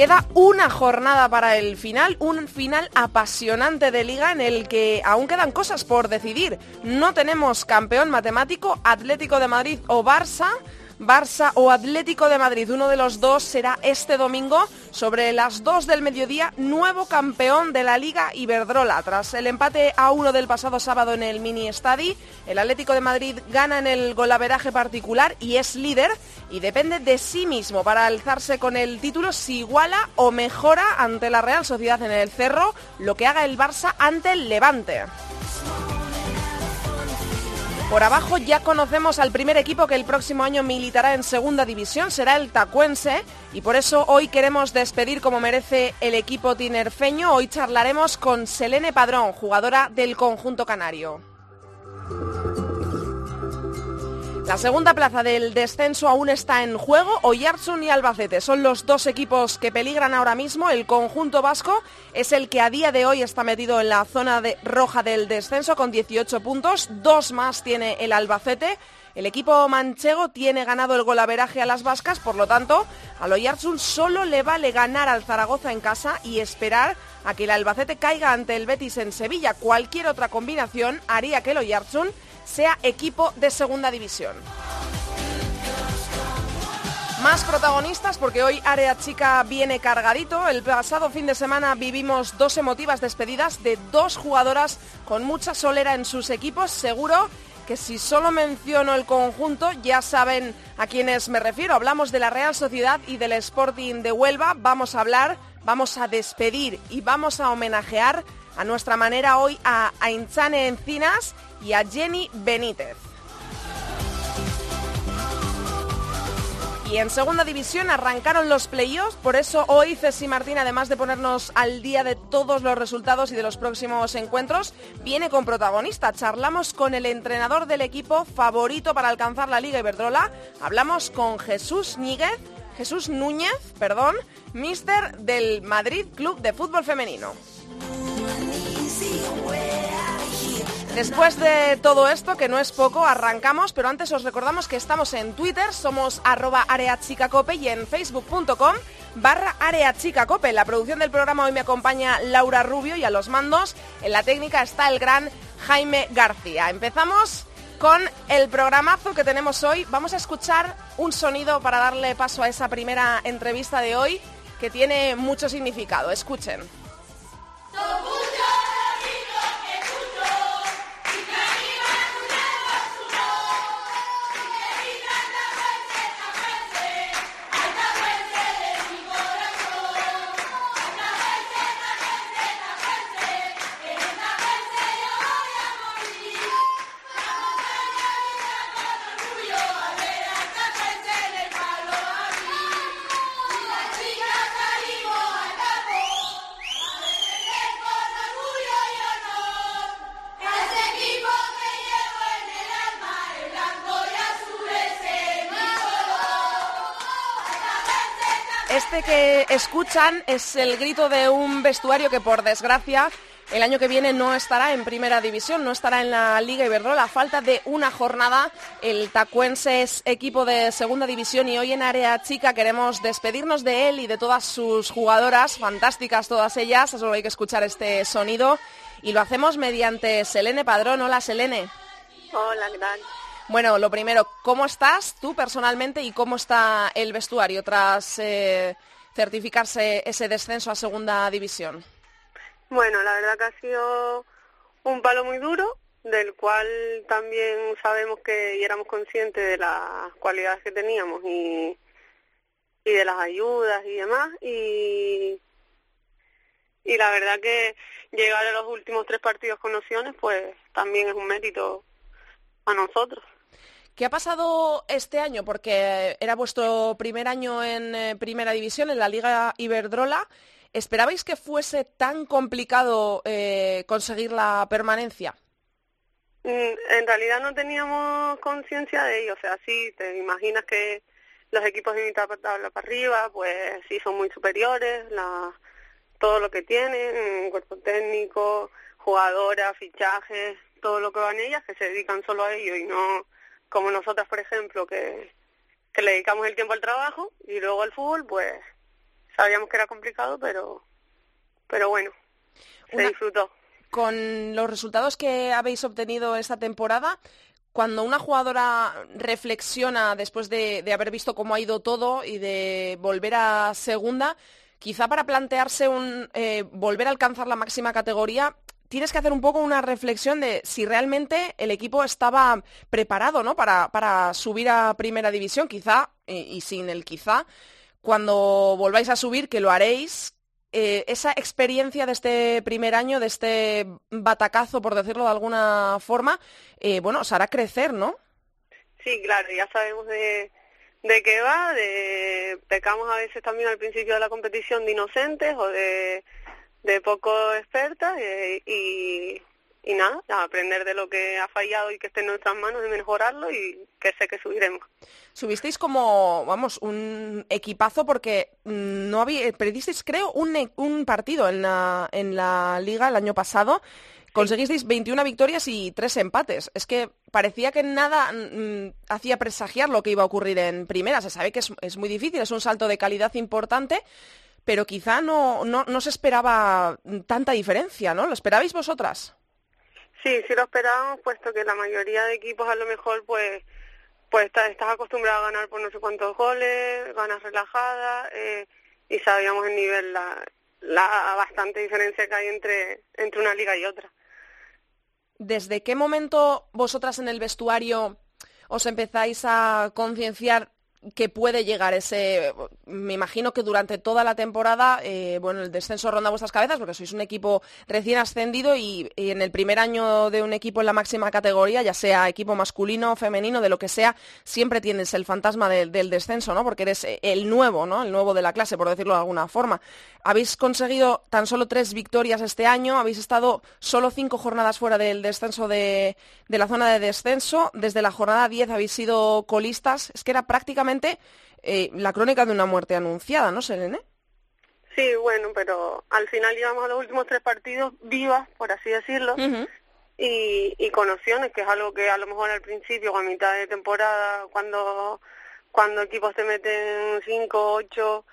Queda una jornada para el final, un final apasionante de liga en el que aún quedan cosas por decidir. No tenemos campeón matemático, Atlético de Madrid o Barça. Barça o Atlético de Madrid, uno de los dos será este domingo sobre las 2 del mediodía, nuevo campeón de la Liga Iberdrola. Tras el empate a uno del pasado sábado en el Mini Estadi, el Atlético de Madrid gana en el golaveraje particular y es líder y depende de sí mismo para alzarse con el título si iguala o mejora ante la Real Sociedad en el Cerro lo que haga el Barça ante el Levante. Por abajo ya conocemos al primer equipo que el próximo año militará en segunda división, será el Tacuense, y por eso hoy queremos despedir como merece el equipo tinerfeño. Hoy charlaremos con Selene Padrón, jugadora del conjunto canario. La segunda plaza del descenso aún está en juego. Oyarzun y Albacete son los dos equipos que peligran ahora mismo. El conjunto vasco es el que a día de hoy está metido en la zona de roja del descenso con 18 puntos. Dos más tiene el Albacete. El equipo manchego tiene ganado el golaveraje a las vascas, por lo tanto, al Oyarzun solo le vale ganar al Zaragoza en casa y esperar a que el Albacete caiga ante el Betis en Sevilla. Cualquier otra combinación haría que el Oyarzun sea equipo de segunda división. Más protagonistas porque hoy Área Chica viene cargadito. El pasado fin de semana vivimos dos emotivas despedidas de dos jugadoras con mucha solera en sus equipos. Seguro que si solo menciono el conjunto ya saben a quiénes me refiero. Hablamos de la Real Sociedad y del Sporting de Huelva. Vamos a hablar, vamos a despedir y vamos a homenajear a nuestra manera hoy a Ainchane Encinas y a Jenny Benítez. Y en segunda división arrancaron los playoffs, por eso hoy Ceci Martín, además de ponernos al día de todos los resultados y de los próximos encuentros, viene con protagonista. Charlamos con el entrenador del equipo favorito para alcanzar la Liga Iberdrola. Hablamos con Jesús Níguez, Jesús Núñez, perdón, mister del Madrid Club de Fútbol Femenino. Después de todo esto, que no es poco, arrancamos, pero antes os recordamos que estamos en Twitter, somos arroba areachicacope y en facebook.com barra areachicacope. En la producción del programa hoy me acompaña Laura Rubio y a los mandos en la técnica está el gran Jaime García. Empezamos con el programazo que tenemos hoy. Vamos a escuchar un sonido para darle paso a esa primera entrevista de hoy que tiene mucho significado. Escuchen. Que escuchan es el grito de un vestuario que por desgracia el año que viene no estará en primera división, no estará en la Liga Iberdrola. A falta de una jornada, el Tacuense es equipo de segunda división y hoy en Área Chica queremos despedirnos de él y de todas sus jugadoras, fantásticas todas ellas, solo hay que escuchar este sonido y lo hacemos mediante Selene Padrón. Hola Selene. Hola, ¿qué tal? Bueno, lo primero, ¿cómo estás tú personalmente y cómo está el vestuario tras eh, certificarse ese descenso a segunda división? Bueno, la verdad que ha sido un palo muy duro, del cual también sabemos que y éramos conscientes de las cualidades que teníamos y, y de las ayudas y demás. Y, y la verdad que llegar a los últimos tres partidos con opciones, pues también es un mérito a nosotros. ¿Qué ha pasado este año? Porque era vuestro primer año en eh, Primera División, en la Liga Iberdrola. ¿Esperabais que fuese tan complicado eh, conseguir la permanencia? Mm, en realidad no teníamos conciencia de ello, o sea, sí, te imaginas que los equipos de mitad tabla para arriba, pues sí son muy superiores, la, todo lo que tienen, cuerpo técnico, jugadoras, fichajes, todo lo que van ellas, que se dedican solo a ello y no como nosotras, por ejemplo, que, que le dedicamos el tiempo al trabajo y luego al fútbol, pues sabíamos que era complicado, pero, pero bueno, se disfrutó. Con los resultados que habéis obtenido esta temporada, cuando una jugadora reflexiona después de, haber visto cómo ha ido todo y de volver a segunda, quizá para plantearse un eh, volver a alcanzar la máxima categoría, tienes que hacer un poco una reflexión de si realmente el equipo estaba preparado ¿no? para, para subir a primera división, quizá, y sin el quizá, cuando volváis a subir, que lo haréis, eh, esa experiencia de este primer año, de este batacazo, por decirlo de alguna forma, eh, bueno, os hará crecer, ¿no? Sí, claro, ya sabemos de, de qué va, de pecamos a veces también al principio de la competición de inocentes o de de poco experta eh, y, y nada, aprender de lo que ha fallado y que esté en nuestras manos y mejorarlo y que sé que subiremos. Subisteis como, vamos, un equipazo porque no había, perdisteis creo un, e, un partido en la, en la liga el año pasado. Conseguisteis 21 victorias y 3 empates. Es que parecía que nada mm, hacía presagiar lo que iba a ocurrir en primera. Se sabe que es, es muy difícil, es un salto de calidad importante, pero quizá no, no, no se esperaba tanta diferencia, ¿no? ¿Lo esperabais vosotras? Sí, sí lo esperábamos, puesto que la mayoría de equipos a lo mejor pues pues estás, acostumbrado a ganar por no sé cuántos goles, ganas relajadas eh, y sabíamos el nivel, la, la bastante diferencia que hay entre, entre una liga y otra. ¿Desde qué momento vosotras en el vestuario os empezáis a concienciar que puede llegar ese, me imagino que durante toda la temporada, eh, bueno, el descenso ronda vuestras cabezas porque sois un equipo recién ascendido y, en el primer año de un equipo en la máxima categoría, ya sea equipo masculino femenino, de lo que sea, siempre tienes el fantasma del descenso, ¿no? Porque eres el nuevo, ¿no? El nuevo de la clase, por decirlo de alguna forma. Habéis conseguido tan solo tres victorias este año, habéis estado solo cinco jornadas fuera del descenso de, de la zona de descenso, desde la jornada 10 habéis sido colistas, es que era prácticamente eh, la crónica de una muerte anunciada, ¿no, Selene? Sí, bueno, pero al final llevamos a los últimos tres partidos vivas, por así decirlo, y, y con opciones, que es algo que a lo mejor al principio, a mitad de temporada, cuando, cuando equipos te meten cinco, ocho,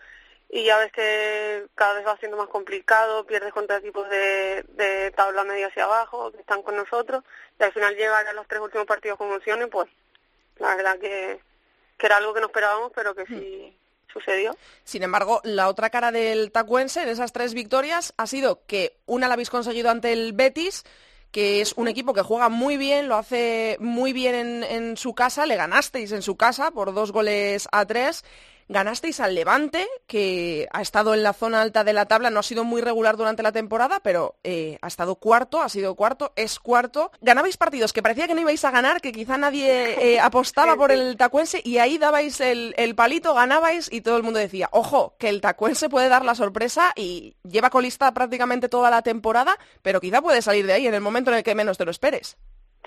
y ya ves que cada vez va siendo más complicado, pierdes contra equipos de, de tabla media hacia abajo, que están con nosotros, y al final llegar a los tres últimos partidos con opciones, pues la verdad que, que era algo que no esperábamos, pero que sí sucedió. Sin embargo, la otra cara del Tacuense en esas tres victorias ha sido que una la habéis conseguido ante el Betis, que es un equipo que juega muy bien, lo hace muy bien en, en su casa, le ganasteis en su casa por dos goles a tres Ganasteis al Levante, que ha estado en la zona alta de la tabla, no ha sido muy regular durante la temporada, pero eh, ha estado cuarto, ha sido cuarto, es cuarto. Ganabais partidos que parecía que no ibais a ganar, que quizá nadie eh, apostaba por el tacuense y ahí dabais el, palito, ganabais y todo el mundo decía, ojo, que el tacuense puede dar la sorpresa y lleva colista prácticamente toda la temporada, pero quizá puede salir de ahí en el momento en el que menos te lo esperes.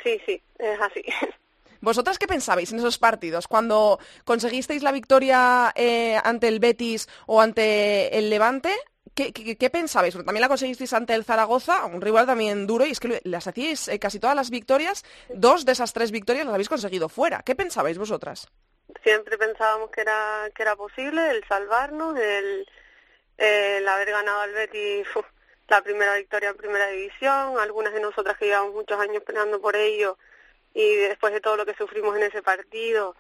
Sí, sí, es así. ¿Vosotras qué pensabais en esos partidos? Cuando conseguisteis la victoria eh, ante el Betis o ante el Levante, ¿Qué, qué, pensabais? también la conseguisteis ante el Zaragoza, un rival también duro, y es que las hacíais eh, casi todas las victorias, dos de esas tres victorias las habéis conseguido fuera. ¿Qué pensabais vosotras? Siempre pensábamos que era, que era posible el salvarnos, el, el haber ganado al Betis la primera victoria en primera división, algunas de nosotras que llevamos muchos años peleando por ello, y después de todo lo que sufrimos en ese partido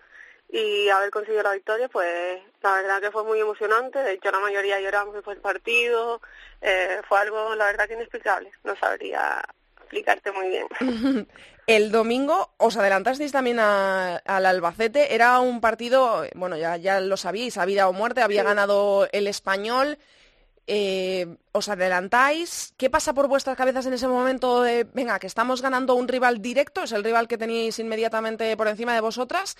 y haber conseguido la victoria, pues la verdad que fue muy emocionante. De hecho, la mayoría lloramos después del partido. Eh, fue algo, la verdad, que inexplicable. No sabría explicarte muy bien. El domingo os adelantasteis también al Albacete. Era un partido, bueno, ya, ya lo sabíais, a vida o muerte. Había ganado el español. Eh, os adelantáis, ¿qué pasa por vuestras cabezas en ese momento de, venga, que estamos ganando un rival directo, es el rival que tenéis inmediatamente por encima de vosotras?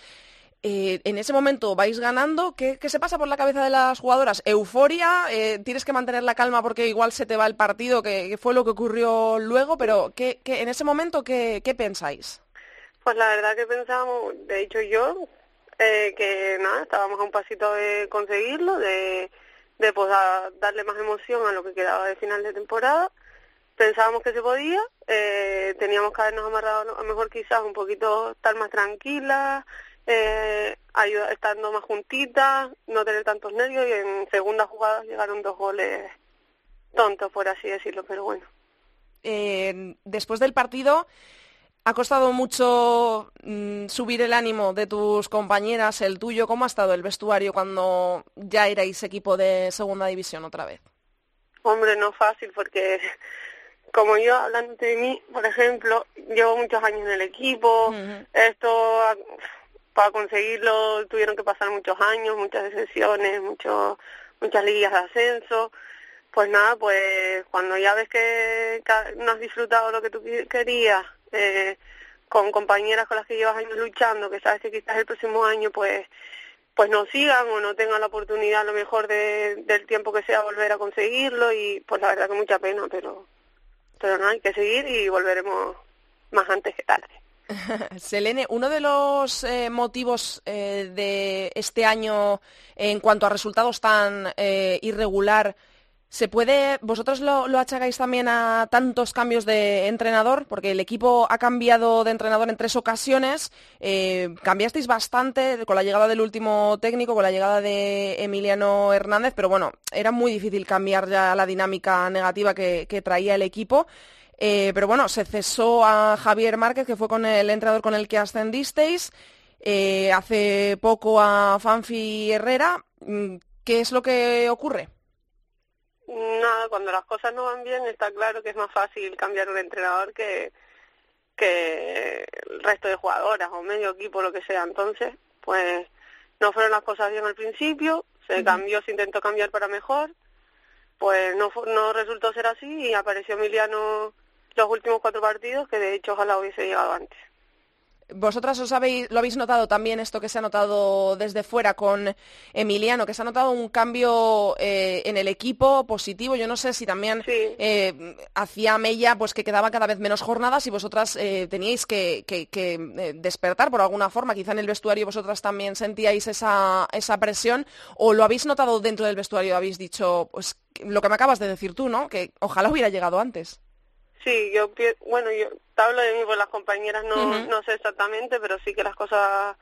Eh, en ese momento vais ganando, ¿qué, se pasa por la cabeza de las jugadoras? ¿Euforia? Eh, ¿Tienes que mantener la calma porque igual se te va el partido, que, fue lo que ocurrió luego? Pero ¿qué, en ese momento, ¿qué, pensáis? Pues la verdad que pensamos, de hecho yo, eh, que nada, estábamos a un pasito de conseguirlo, de, de pues, darle más emoción a lo que quedaba de final de temporada. Pensábamos que se podía, teníamos que habernos amarrado a lo mejor quizás un poquito estar más tranquilas, eh, ayuda, estando más juntitas, no tener tantos nervios y en segunda jugada llegaron dos goles tontos, por así decirlo, pero bueno. Eh, después del partido, ¿ha costado mucho mm, subir el ánimo de tus compañeras, el tuyo? ¿Cómo ha estado el vestuario cuando ya erais equipo de segunda división otra vez? Hombre, no fácil porque como yo hablando de mí, por ejemplo, llevo muchos años en el equipo, esto para conseguirlo tuvieron que pasar muchos años, muchas excepciones, muchos, muchas ligas de ascenso. Pues nada, pues cuando ya ves que no has disfrutado lo que tú querías, eh, con compañeras con las que llevas años luchando, que sabes que quizás el próximo año pues pues no sigan o no tengan la oportunidad a lo mejor de, del tiempo que sea volver a conseguirlo y pues la verdad que mucha pena, pero pero no hay que seguir y volveremos más antes que tarde. Selene, uno de los eh, motivos eh, de este año en cuanto a resultados tan eh, irregular, ¿se puede, vosotros lo, achacáis también a tantos cambios de entrenador? Porque el equipo ha cambiado de entrenador en tres ocasiones, cambiasteis bastante con la llegada del último técnico, con la llegada de Emiliano Hernández, pero bueno, era muy difícil cambiar ya la dinámica negativa que traía el equipo. Eh, pero bueno, se cesó a Javier Márquez, que fue con el entrenador con el que ascendisteis. Eh, hace poco a Fanfi Herrera. Mm, ¿Qué es lo que ocurre? Nada, cuando las cosas no van bien está claro que es más fácil cambiar un entrenador que, que el resto de jugadoras o medio equipo, lo que sea. Entonces, pues no fueron las cosas bien al principio, se cambió, se intentó cambiar para mejor, pues no, no resultó ser así y apareció Emiliano los últimos cuatro partidos, que de hecho ojalá hubiese llegado antes. Vosotras os habéis, lo habéis notado también esto que se ha notado desde fuera con Emiliano, que se ha notado un cambio eh, en el equipo positivo. Yo no sé si también eh, hacía Mella pues que quedaba cada vez menos jornadas y vosotras eh, teníais que, despertar por alguna forma. Quizá en el vestuario vosotras también sentíais esa, esa presión o lo habéis notado dentro del vestuario. Habéis dicho pues lo que me acabas de decir tú, ¿no? Que ojalá hubiera llegado antes. Sí, yo, bueno, yo hablo de mí, por las compañeras no, no sé exactamente, pero sí que las cosas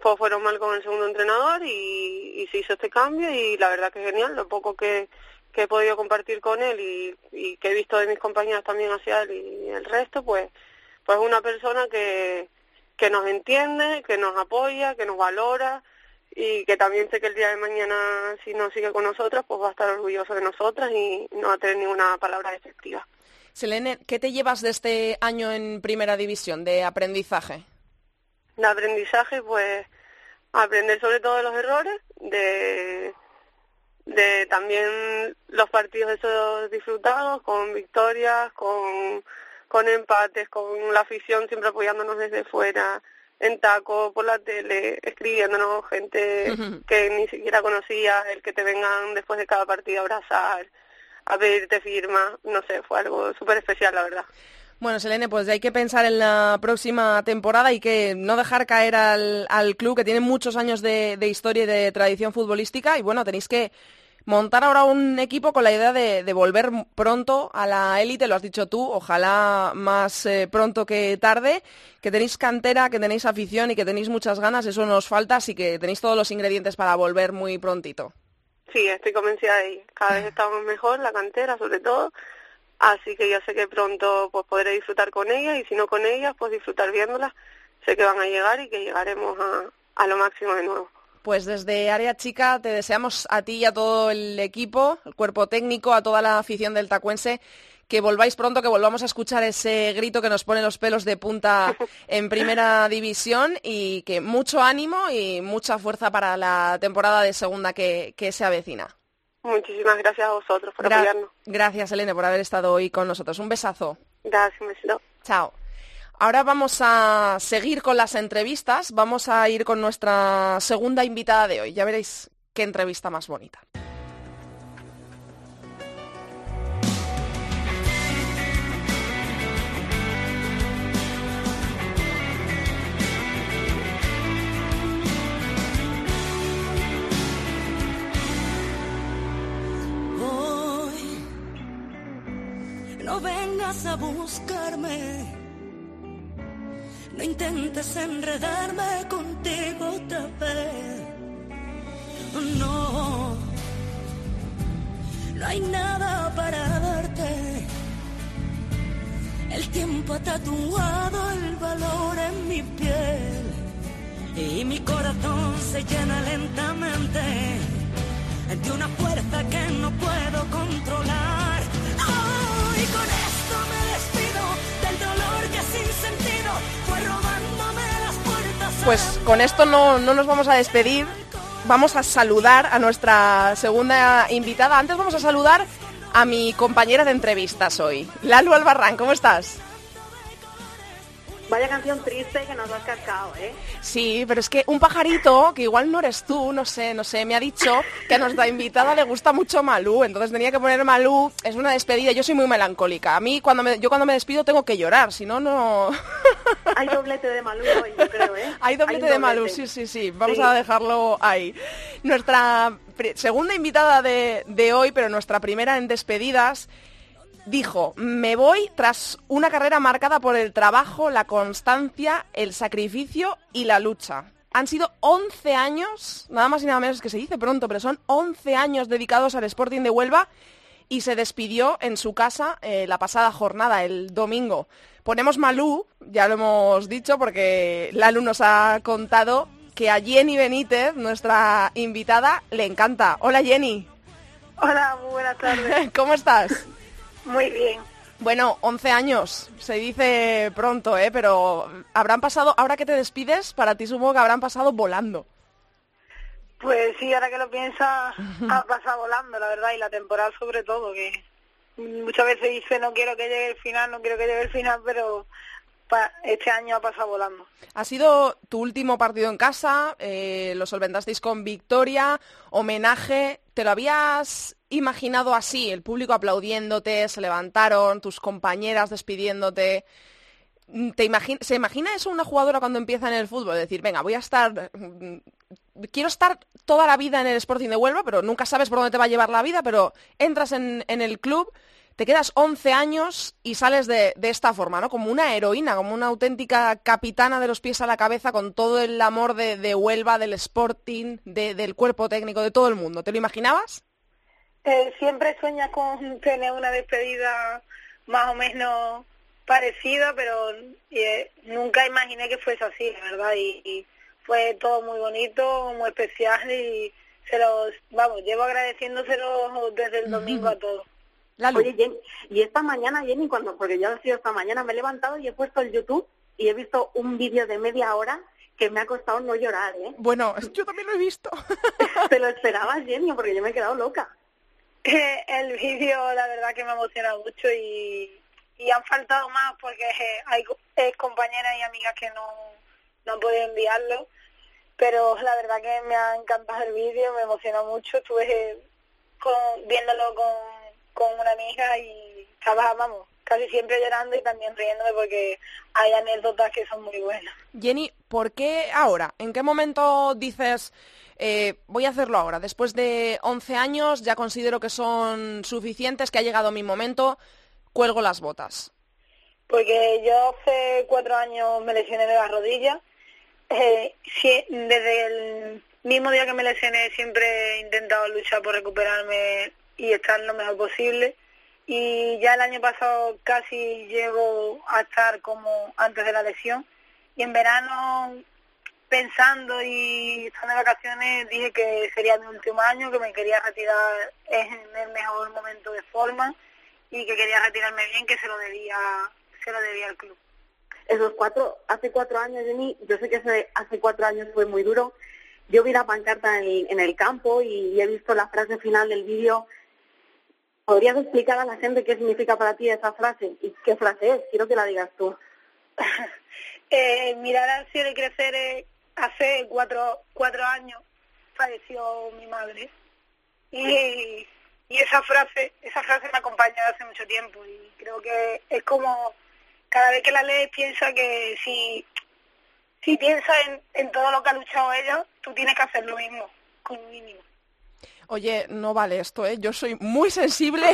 pues, fueron mal con el segundo entrenador y, y se hizo este cambio y la verdad que es genial, lo poco que, que he podido compartir con él y, y que he visto de mis compañeras también hacia él y el resto, pues, pues una persona que, que nos entiende, que nos apoya, que nos valora y que también sé que el día de mañana si no sigue con nosotras pues va a estar orgulloso de nosotras y no va a tener ninguna palabra efectiva. Selene, ¿qué te llevas de este año en Primera División de aprendizaje? De aprendizaje, pues aprender sobre todo de los errores, de, de también los partidos esos disfrutados, con victorias, con, con empates, con la afición siempre apoyándonos desde fuera, en taco, por la tele, escribiéndonos, gente que ni siquiera conocía, el que te vengan después de cada partido a abrazar a pedirte firma, no sé, fue algo súper especial, la verdad. Bueno, Selene, pues hay que pensar en la próxima temporada y que no dejar caer al, al club que tiene muchos años de, historia y de tradición futbolística y bueno, tenéis que montar ahora un equipo con la idea de, volver pronto a la élite, lo has dicho tú, ojalá más eh, pronto que tarde, que tenéis cantera, que tenéis afición y que tenéis muchas ganas, eso nos falta, así que tenéis todos los ingredientes para volver muy prontito. Sí, estoy convencida de ello. Cada vez estamos mejor, la cantera sobre todo, así que yo sé que pronto pues podré disfrutar con ellas y si no con ellas, pues disfrutar viéndolas. Sé que van a llegar y que llegaremos a, a lo máximo de nuevo. Pues desde Área Chica te deseamos a ti y a todo el equipo, el cuerpo técnico, a toda la afición del Tacuense que volváis pronto, que volvamos a escuchar ese grito que nos pone los pelos de punta en primera división y que mucho ánimo y mucha fuerza para la temporada de segunda que, se avecina. Muchísimas gracias a vosotros por apoyarnos. Gracias, Elena, por haber estado hoy con nosotros. Un besazo. Gracias, un Chao. Ahora vamos a seguir con las entrevistas, vamos a ir con nuestra segunda invitada de hoy. Ya veréis qué entrevista más bonita. No vengas a buscarme. No intentes enredarme contigo otra vez. No, no hay nada para darte. El tiempo ha tatuado el valor en mi piel y mi corazón se llena lentamente de una fuerza que no puedo controlar. Pues con esto no, no nos vamos a despedir, vamos a saludar a nuestra segunda invitada. Antes vamos a saludar a mi compañera de entrevistas hoy, Lalu Albarrán, ¿cómo estás? Vaya canción triste que nos has cascado, ¿eh? Sí, pero es que un pajarito, que igual no eres tú, no sé, no sé, me ha dicho que a nuestra invitada le gusta mucho Malú, entonces tenía que poner Malú, es una despedida, yo soy muy melancólica, a mí cuando me, yo cuando me despido tengo que llorar, si no, no... Hay doblete de Malú hoy, yo creo, ¿eh? Hay doblete de Malú, sí, sí, sí, vamos Sí. a dejarlo ahí. Nuestra segunda invitada de, de hoy, pero nuestra primera en despedidas, dijo, me voy tras una carrera marcada por el trabajo, la constancia, el sacrificio y la lucha. Han sido 11 años, nada más y nada menos que se dice pronto, pero son 11 años dedicados al Sporting de Huelva y se despidió en su casa eh, la pasada jornada, el domingo. Ponemos Malú, ya lo hemos dicho, porque Lalu nos ha contado que a Jenny Benítez, nuestra invitada, le encanta. Hola Jenny, Hola, muy buenas tardes. ¿cómo estás? Muy bien. Bueno, 11 años, se dice pronto, ¿eh? Pero habrán pasado, ahora que te despides, para ti supongo que habrán pasado volando. Pues sí, ahora que lo piensas, ha pasado volando, la verdad, y la temporada sobre todo, que muchas veces dice no quiero que llegue el final, no quiero que llegue el final, pero pa- este año ha pasado volando. Ha sido tu último partido en casa, eh, lo solventasteis con victoria, homenaje. ¿Te lo habías imaginado así? El público aplaudiéndote, se levantaron, tus compañeras despidiéndote. Mm, ¿Te ¿Se imagina eso una jugadora cuando empieza en el fútbol? Decir, venga, voy a estar... mm, Quiero estar toda la vida en el Sporting de Huelva, pero nunca sabes por dónde te va a llevar la vida, pero entras en, en el club, te quedas 11 años y sales de, de esta forma, ¿no? Como una heroína, como una auténtica capitana de los pies a la cabeza con todo el amor de, de Huelva, del Sporting, de- del cuerpo técnico, de todo el mundo. ¿Te lo imaginabas? Eh, siempre sueñas con tener una despedida más o menos parecida, pero eh, nunca imaginé que fuese así, la verdad, y, y fue todo muy bonito, muy especial y se los, vamos, llevo agradeciéndoselo desde el domingo a todos. Oye, Jenny, y esta mañana, Jenny, cuando, porque yo he sido esta mañana, me he levantado y he puesto el YouTube y he visto un vídeo de media hora que me ha costado no llorar, ¿eh? Bueno, yo también lo he visto. ¿Te lo esperabas, Jenny? Porque yo me he quedado loca. el vídeo la verdad que me emociona mucho y, y han faltado más porque eh, hay eh, compañeras y amigas que no, no han podido enviarlo pero la verdad que me ha encantado el vídeo me emociona mucho estuve con, viéndolo con, con una amiga y estaba vamos casi siempre llorando y también riéndome porque hay anécdotas que son muy buenas Jenny, ¿por qué ahora? ¿En qué momento dices, eh, voy a hacerlo ahora? Después de 11 años ya considero que son suficientes, que ha llegado mi momento, cuelgo las botas. Porque yo hace cuatro años me lesioné de la rodilla. Eh, sí, desde el mismo día que me lesioné siempre he intentado luchar por recuperarme y estar lo mejor posible. Y ya el año pasado casi llego a estar como antes de la lesión. Y en verano, pensando y estando de vacaciones, dije que sería mi último año, que me quería retirar en el mejor momento de forma y que quería retirarme bien, que se lo debía, se lo debía al club. Esos cuatro, hace cuatro años, Jenny, yo sé que hace, hace cuatro años fue muy duro. Yo vi la pancarta en en el campo y he visto la frase final del vídeo. ¿Podrías explicar a la gente qué significa para ti esa frase y qué frase es? Quiero que la digas tú. eh, mirar al cielo y crecer eh, hace cuatro, cuatro años falleció mi madre y, y esa frase esa frase me acompaña desde hace mucho tiempo y creo que es como cada vez que la lees piensa que si si piensas en, en todo lo que ha luchado ella tú tienes que hacer lo mismo con un mínimo Oye, no vale esto, ¿eh? Yo soy muy sensible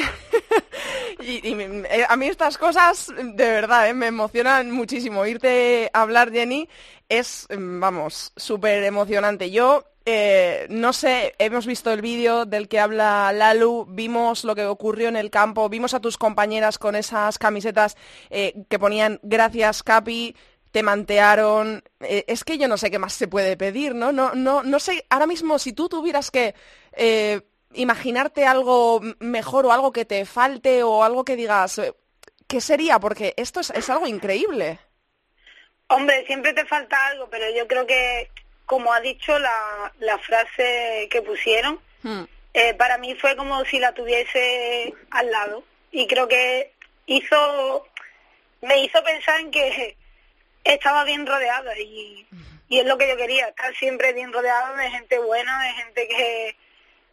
y, eh, a mí estas cosas, de verdad, ¿eh? me emocionan muchísimo. Irte a hablar, Jenny, es, mm, vamos, súper emocionante. Yo, eh, no sé, hemos visto el vídeo del que habla Lalu, vimos lo que ocurrió en el campo, vimos a tus compañeras con esas camisetas que ponían gracias, Capi, te mantearon. Es que yo no sé qué más se puede pedir, ¿no? No, no, no sé, ahora mismo si tú tuvieras que eh, imaginarte algo mejor o algo que te falte o algo que digas, eh, ¿qué sería? Porque esto es, es algo increíble. Hombre, siempre te falta algo, pero yo creo que, como ha dicho la, la frase que pusieron, Hmm. eh, para mí fue como si la tuviese al lado. Y creo que hizo, me hizo pensar en que estaba bien rodeada y, y es lo que yo quería, estar siempre bien rodeada de gente buena, de gente que,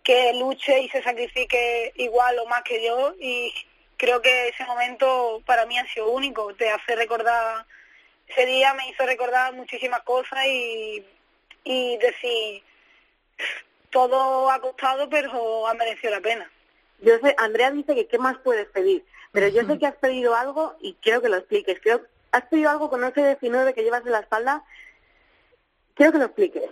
que luche y se sacrifique igual o más que yo y creo que ese momento para mí ha sido único, te hace recordar, ese día me hizo recordar muchísimas cosas y, y decir, todo ha costado pero ha merecido la pena. Yo sé, Andrea dice que qué más puedes pedir, pero yo sé que has pedido algo y quiero que lo expliques. Creo, has pedido algo con ese 19 que llevas en la espalda. Quiero que lo expliques.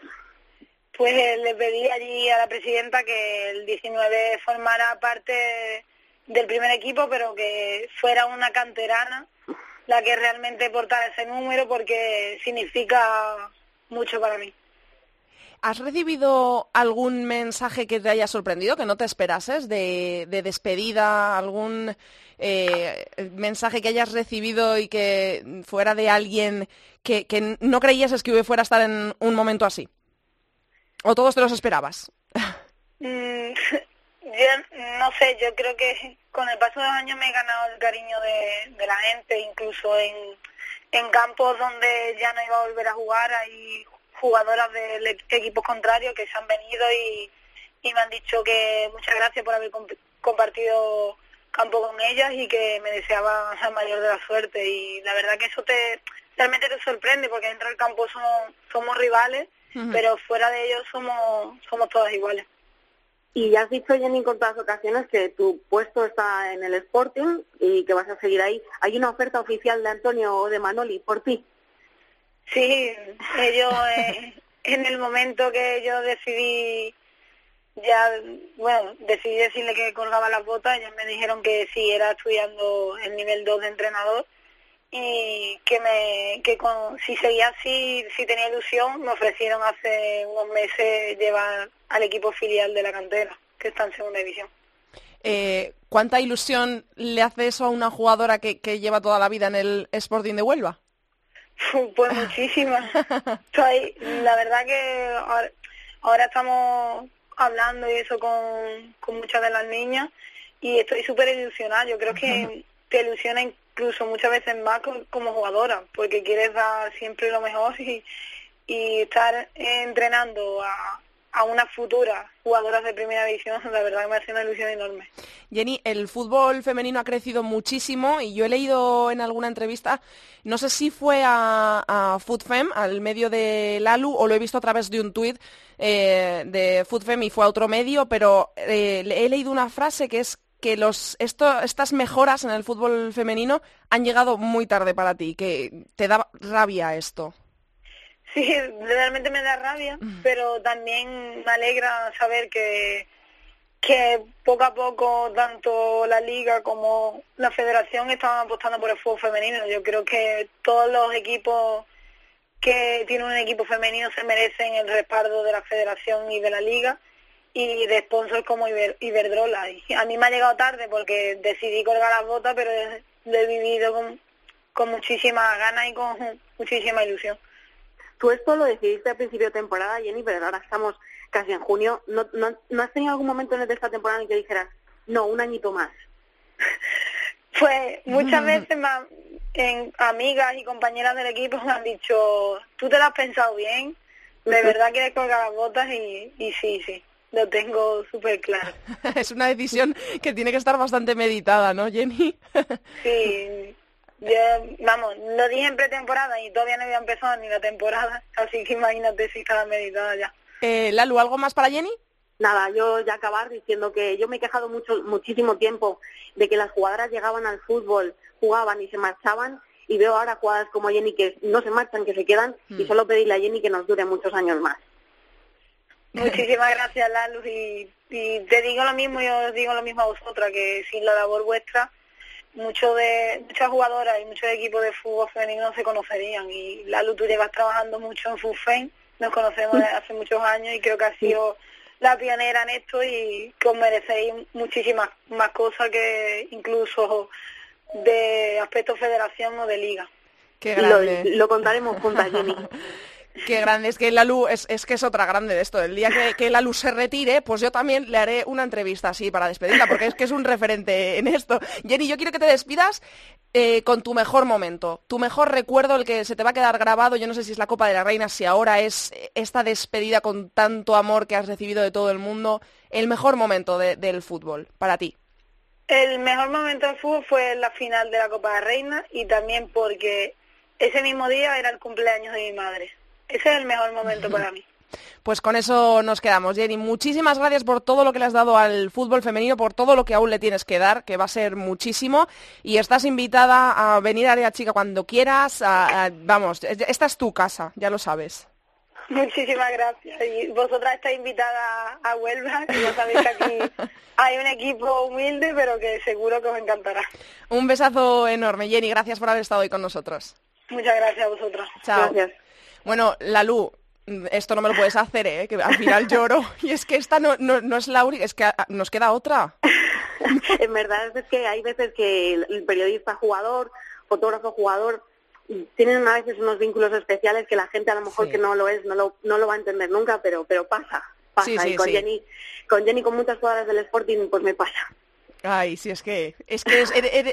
Pues eh, le pedí allí a la presidenta que el 19 formara parte del primer equipo, pero que fuera una canterana la que realmente portara ese número porque significa mucho para mí. ¿Has recibido algún mensaje que te haya sorprendido, que no te esperases, de, de despedida, algún eh, mensaje que hayas recibido y que fuera de alguien que, que no creías que fuera a estar en un momento así? ¿O todos te los esperabas? Mm, yo no sé, yo creo que con el paso de los años me he ganado el cariño de, la gente, incluso en, en campos donde ya no iba a volver a jugar, hay jugadoras del equipo contrario que se han venido y, y me han dicho que muchas gracias por haber comp- compartido campo con ellas y que me deseaban la mayor de la suerte y la verdad que eso te realmente te sorprende porque dentro del campo somos, somos rivales Pero fuera de ellos somos somos todas iguales. Y ya has dicho, Jenny, en contadas ocasiones que tu puesto está en el Sporting y que vas a seguir ahí. ¿Hay una oferta oficial de Antonio o de Manoli por ti? Sí, ellos eh, en el momento que yo decidí ya, bueno, decidí decirle que colgaba las botas, ellos me dijeron que sí, era estudiando el nivel 2 de entrenador y que me que con, si seguía así, si tenía ilusión, me ofrecieron hace unos meses llevar al equipo filial de la cantera, que está en segunda división. Eh, ¿Cuánta ilusión le hace eso a una jugadora que, que lleva toda la vida en el Sporting de Huelva? Pues muchísimas. Estoy, la verdad que ahora, ahora estamos hablando y eso con, con muchas de las niñas y estoy súper ilusionada. Yo creo que te ilusiona incluso muchas veces más co- como jugadora porque quieres dar siempre lo mejor y, y estar entrenando a, a unas futuras jugadoras de primera división, la verdad que me hace una ilusión enorme. Jenny, el fútbol femenino ha crecido muchísimo y yo he leído en alguna entrevista, no sé si fue a, a FoodFem, al medio de Lalu, o lo he visto a través de un tuit eh, de FoodFem y fue a otro medio, pero eh, he leído una frase que es que los, esto, estas mejoras en el fútbol femenino han llegado muy tarde para ti, que te da rabia esto. Sí, realmente me da rabia, pero también me alegra saber que, que poco a poco tanto la liga como la federación están apostando por el fútbol femenino. Yo creo que todos los equipos que tienen un equipo femenino se merecen el respaldo de la federación y de la liga y de sponsors como Iber- Iberdrola. Y a mí me ha llegado tarde porque decidí colgar las botas, pero lo he vivido con, con muchísimas ganas y con muchísima ilusión. Tú esto lo decidiste a principio de temporada, Jenny, pero ahora estamos casi en junio. ¿No, no, ¿no has tenido algún momento en esta temporada en que dijeras, no, un añito más? Pues muchas veces me ha, en amigas y compañeras del equipo me han dicho, tú te lo has pensado bien, de verdad quieres colgar las botas y, y sí, sí, lo tengo súper claro. es una decisión que tiene que estar bastante meditada, ¿no, Jenny? sí, yo, vamos, lo dije en pretemporada y todavía no había empezado ni la temporada, así que imagínate si estaba meditada ya. Eh, Lalu, ¿algo más para Jenny? Nada, yo ya acabar diciendo que yo me he quejado mucho, muchísimo tiempo de que las jugadoras llegaban al fútbol, jugaban y se marchaban y veo ahora jugadas como Jenny que no se marchan, que se quedan y mm. solo pedirle a Jenny que nos dure muchos años más. Muchísimas gracias, Lalu, y, y te digo lo mismo, yo os digo lo mismo a vosotras, que sin la labor vuestra, mucho de, muchas jugadoras y muchos equipos de fútbol femenino no se conocerían. Y Lalu, tú llevas trabajando mucho en Fútbol nos conocemos desde hace muchos años y creo que ha sido la pionera en esto y que os merecéis muchísimas más cosas que incluso de aspecto federación o de liga. Qué grande. Lo, contaremos juntas, Jenny. Qué grande, es que la luz es, es, que es otra grande de esto. El día que, que, la luz se retire, pues yo también le haré una entrevista así para despedirla, porque es que es un referente en esto. Jenny, yo quiero que te despidas eh, con tu mejor momento, tu mejor recuerdo, el que se te va a quedar grabado. Yo no sé si es la Copa de la Reina, si ahora es esta despedida con tanto amor que has recibido de todo el mundo. El mejor momento del fútbol para ti. El mejor momento del fútbol fue la final de la Copa de la Reina y también porque ese mismo día era el cumpleaños de mi madre. Ese es el mejor momento para mí. Pues con eso nos quedamos, Jenny. Muchísimas gracias por todo lo que le has dado al fútbol femenino, por todo lo que aún le tienes que dar, que va a ser muchísimo. Y estás invitada a venir a Área Chica cuando quieras. vamos, esta es tu casa, ya lo sabes. Muchísimas gracias. Y vosotras estáis invitada a Huelva, que ya sabéis que aquí hay un equipo humilde, pero que seguro que os encantará. Un besazo enorme, Jenny. Gracias por haber estado hoy con nosotros. Muchas gracias a vosotros. Chao. Gracias. Bueno, Lalu, esto no me lo puedes hacer, ¿eh? que al final lloro. Y es que esta no, no, es la única, es que nos queda otra. en verdad es que hay veces que el periodista jugador, fotógrafo jugador, tienen a veces unos vínculos especiales que la gente a lo mejor que no lo es, no lo, no lo va a entender nunca, pero, pero pasa, pasa. y con Jenny, con Jenny, con muchas jugadoras del Sporting, pues me pasa. Ay, sí, es que, es que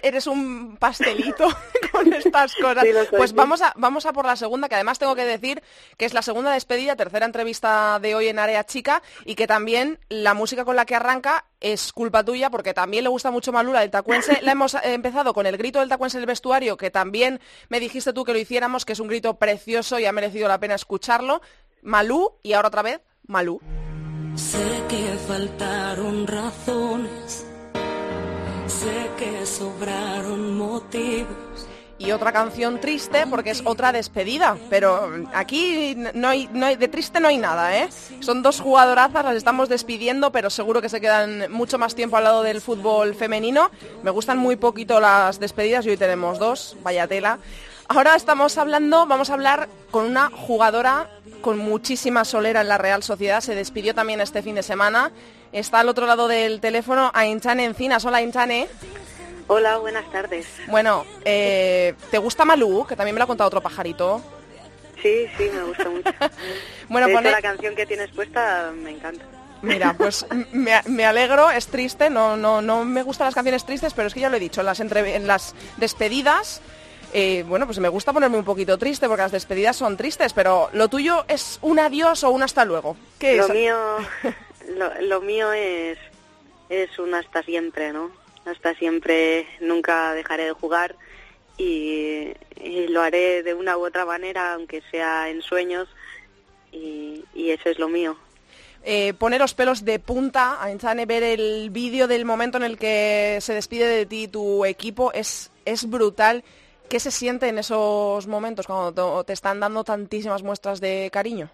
eres, un pastelito con estas cosas. pues vamos a, vamos a por la segunda, que además tengo que decir que es la segunda despedida, tercera entrevista de hoy en Área Chica, y que también la música con la que arranca es culpa tuya, porque también le gusta mucho Malula del Tacuense. La hemos empezado con el grito del Tacuense en el vestuario, que también me dijiste tú que lo hiciéramos, que es un grito precioso y ha merecido la pena escucharlo. Malú, y ahora otra vez, Malú. Sé que faltaron razones Sé que sobraron motivos. Y otra canción triste porque es otra despedida, pero aquí no hay, no hay, de triste no hay nada, ¿eh? Son dos jugadorazas, las estamos despidiendo, pero seguro que se quedan mucho más tiempo al lado del fútbol femenino. Me gustan muy poquito las despedidas y hoy tenemos dos, vaya tela. Ahora estamos hablando, vamos a hablar con una jugadora con muchísima solera en la Real Sociedad, se despidió también este fin de semana Está al otro lado del teléfono Ainchane Encinas. Hola, Ainchane. Hola, buenas tardes. Bueno, eh, ¿te gusta Malú? Que también me lo ha contado otro pajarito. Sí, sí, me gusta mucho. bueno, pone... la canción que tienes puesta me encanta. Mira, pues me, alegro, es triste, no, no, no me gustan las canciones tristes, pero es que ya lo he dicho, en las, en las despedidas, eh, bueno, pues me gusta ponerme un poquito triste porque las despedidas son tristes, pero lo tuyo es un adiós o un hasta luego. ¿Qué lo mío lo, mío es, es un hasta siempre, ¿no? Hasta siempre, nunca dejaré de jugar y, lo haré de una u otra manera, aunque sea en sueños, y, eso es lo mío. Eh, pone los pelos de punta a Enchane ver el vídeo del momento en el que se despide de ti tu equipo es, es brutal. ¿Qué se siente en esos momentos cuando te están dando tantísimas muestras de cariño?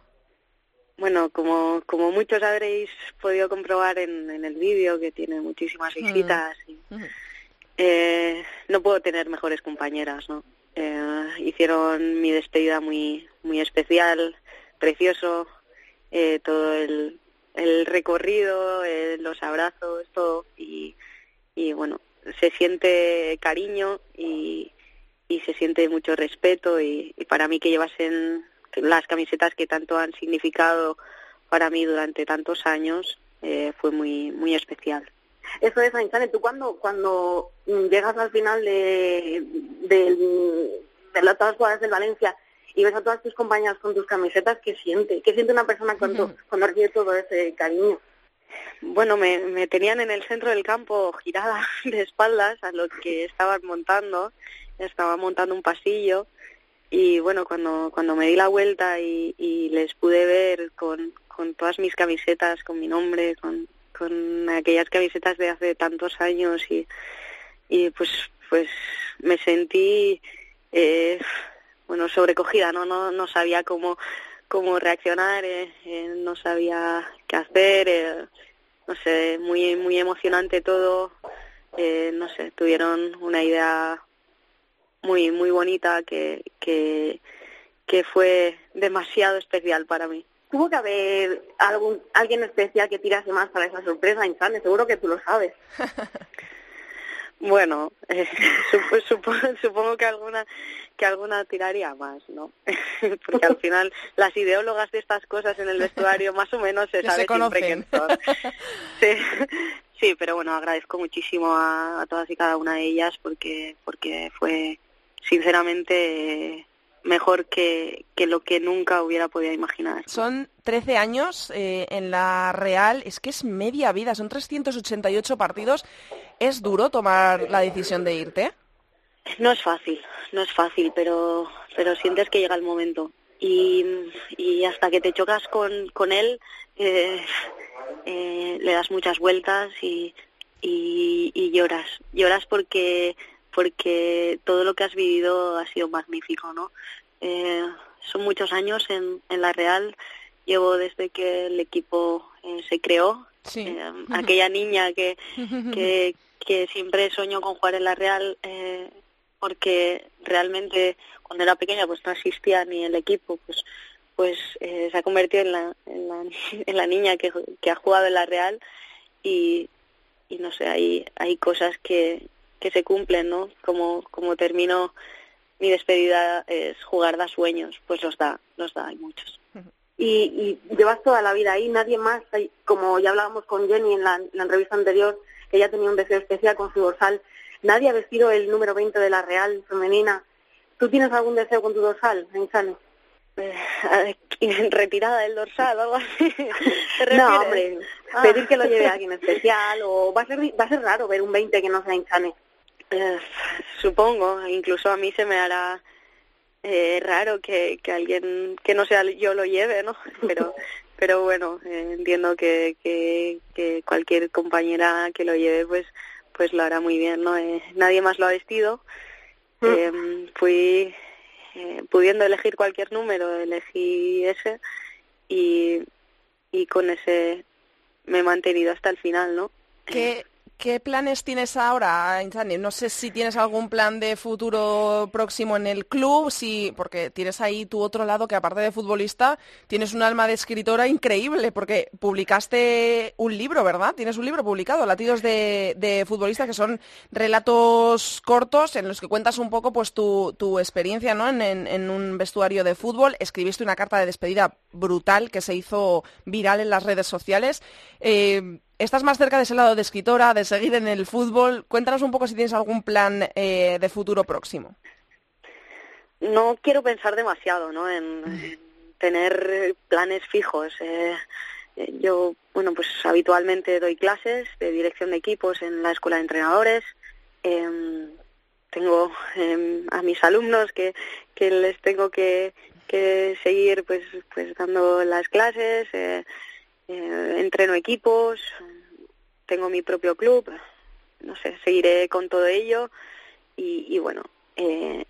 Bueno, como, como muchos habréis podido comprobar en, el vídeo, que tiene muchísimas mm. visitas, eh, no puedo tener mejores compañeras, ¿no? Eh, hicieron mi despedida muy, muy especial, precioso, eh, todo el, el recorrido, los abrazos, todo, y, y bueno, se siente cariño y, y se siente mucho respeto y, y para mí que llevasen las camisetas que tanto han significado para mí durante tantos años eh, fue muy muy especial. Eso es, Ainzane, tú cuando, cuando llegas al final de, te a todas las jugadas del Valencia y ves a todas tus compañeras con tus camisetas, ¿qué siente? ¿Qué siente una persona cuando, cuando recibe todo ese cariño? Bueno, me, me tenían en el centro del campo girada de espaldas a lo que estaban montando. Estaba montando un pasillo y bueno, cuando, cuando me di la vuelta y, y les pude ver con, con todas mis camisetas, con mi nombre, con, con aquellas camisetas de hace tantos años y, y pues, pues me sentí eh, bueno sobrecogida, no, no, no sabía cómo cómo reaccionar, eh, eh, no sabía qué hacer, eh, no sé, muy muy emocionante todo, eh, no sé, tuvieron una idea muy muy bonita que, que, que fue demasiado especial para mí. Tuvo que haber algún alguien especial que tirase más para esa sorpresa, Insane, seguro que tú lo sabes. Bueno, eh, supongo, supongo que alguna que alguna tiraría más, ¿no? Porque al final las ideólogas de estas cosas en el vestuario más o menos se sabe siempre quién son. Sí, sí, pero bueno, agradezco muchísimo a, a, todas y cada una de ellas porque porque fue sinceramente mejor que, que lo que nunca hubiera podido imaginar. Son 13 años eh, en la Real, es que es media vida, son 388 partidos. ¿Es duro tomar la decisión de irte? No es fácil, no es fácil, pero, pero sientes que llega el momento. Y, y hasta que te chocas con, con él, eh, eh, le das muchas vueltas y, y, y lloras. Lloras porque porque todo lo que has vivido ha sido magnífico, ¿no? Eh, son muchos años en, en la Real, llevo desde que el equipo eh, se creó, sí. eh, aquella niña que, que, que siempre soñó con jugar en la Real, eh, porque realmente cuando era pequeña pues no existía ni el equipo, pues pues eh, se ha convertido en la, en la, en la niña que, que ha jugado en la Real y, y no sé, hay, hay cosas que, que se cumplen, ¿no? Como, como termino mi despedida es jugar da sueños, pues los da, los da, hay muchos. Y, y llevas toda la vida ahí, nadie más, como ya hablábamos con Jenny en la, en la entrevista anterior, que ella tenía un deseo especial con su dorsal, nadie ha vestido el número 20 de la Real femenina. ¿Tú tienes algún deseo con tu dorsal, Insane? Eh, retirada del dorsal o algo así. no, hombre, ah. pedir que lo lleve a alguien especial o va a ser va a ser raro ver un 20 que no sea Insane. Eh, supongo, incluso a mí se me hará eh, raro que, que alguien que no sea yo lo lleve, ¿no? Pero pero bueno, eh, entiendo que, que, que cualquier compañera que lo lleve pues pues lo hará muy bien, ¿no? Eh, nadie más lo ha vestido. Mm. Eh, fui eh, pudiendo elegir cualquier número, elegí ese y, y con ese me he mantenido hasta el final, ¿no? ¿Qué, ¿Qué planes tienes ahora, Insani? No sé si tienes algún plan de futuro próximo en el club, si, porque tienes ahí tu otro lado que aparte de futbolista tienes un alma de escritora increíble, porque publicaste un libro, ¿verdad? Tienes un libro publicado, Latidos de, de futbolista, que son relatos cortos en los que cuentas un poco pues tu, tu experiencia ¿no? en, en, un vestuario de fútbol. Escribiste una carta de despedida brutal que se hizo viral en las redes sociales. Eh, Estás más cerca de ese lado de escritora, de seguir en el fútbol. Cuéntanos un poco si tienes algún plan eh, de futuro próximo. No quiero pensar demasiado, ¿no? En, en tener planes fijos. Eh, yo, bueno, pues habitualmente doy clases de dirección de equipos en la escuela de entrenadores. Eh, tengo eh, a mis alumnos que, que les tengo que, que seguir, pues, pues dando las clases. Eh, eh, entreno equipos, tengo mi propio club, no sé, seguiré con todo ello y, y bueno, eh,